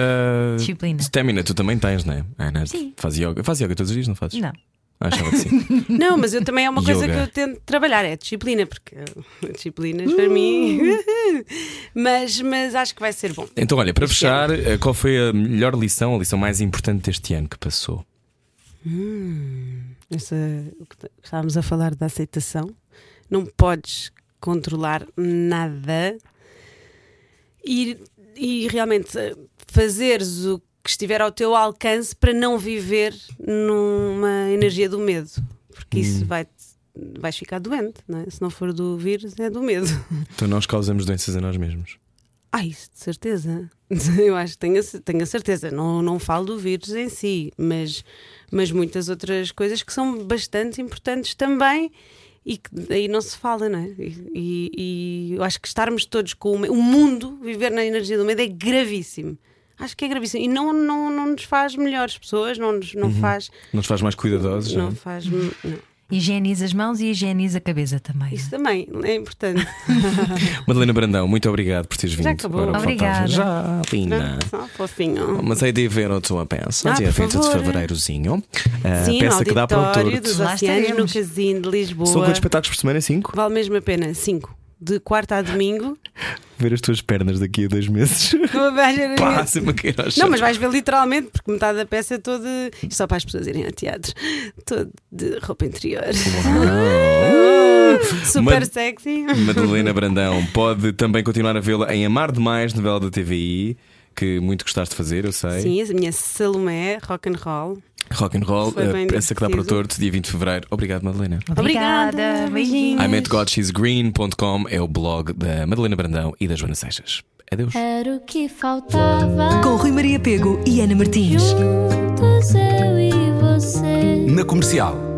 Disciplina. stamina, tu também tens, não é? Ana, Sim. faz yoga. Faz yoga todos os dias, não fazes? Não. Ah, achava que sim. Não, mas eu também é uma coisa que eu tento trabalhar, é disciplina, porque disciplinas para mim. mas, mas acho que vai ser bom. Então, olha, para Este fechar, eh, qual foi a melhor lição, a lição mais importante deste ano que passou? Essa, o que estávamos a falar da aceitação. Não podes controlar nada e, e realmente fazeres o que estiver ao teu alcance para não viver numa energia do medo, porque isso vai vais ficar doente, não é? Se não for do vírus, é do medo. Então nós causamos doenças a nós mesmos. Ah, isso de certeza. Eu acho que tenho, tenho a certeza. Não, não falo do vírus em si, mas, mas muitas outras coisas que são bastante importantes também e que aí não se fala, não é? E, e- eu acho que estarmos todos com o, me- o mundo, viver na energia do medo é gravíssimo. Acho que é gravíssimo. E não, não, não nos faz melhores pessoas, não nos não faz. Não nos faz mais cuidadosos, não? Não é? faz. Não. Higieniza as mãos e higieniza a cabeça também. Isso também é importante. Madalena Brandão, muito obrigado por teres vindo. Já acabou. Obrigada. Já, linda. Só fofinho. Mas hei de ver a tua peça, Ah, dia por 20 de fevereirozinho. A Sim, no peça que dá para o torto. dos Oceanos, no. Casino de Lisboa. São quantos espetáculos por semana? Cinco? Vale mesmo a pena. Cinco. De quarta a domingo. Ver as tuas pernas daqui a dois meses. Não vais ver- Pá, ao Não, mas vais ver literalmente, porque metade da peça é toda. Isto só para as pessoas irem a teatro. Todo de roupa interior. Super Mad- sexy. Madalena Brandão pode também continuar a vê-la em Amar Demais, novela da TVI, que muito gostaste de fazer, eu sei. Sim, a minha Salomé, rock and roll. Rock and Roll, a peça que dá para o torto, dia 20 de fevereiro. Obrigado, Madalena. Obrigada. Beijinhos. I met God She's Green.com é o blog da Madalena Brandão e da Joana Seixas. Adeus. Era o que faltava. Com Rui Maria Pego e Ana Martins. Juntos eu e você. Na comercial.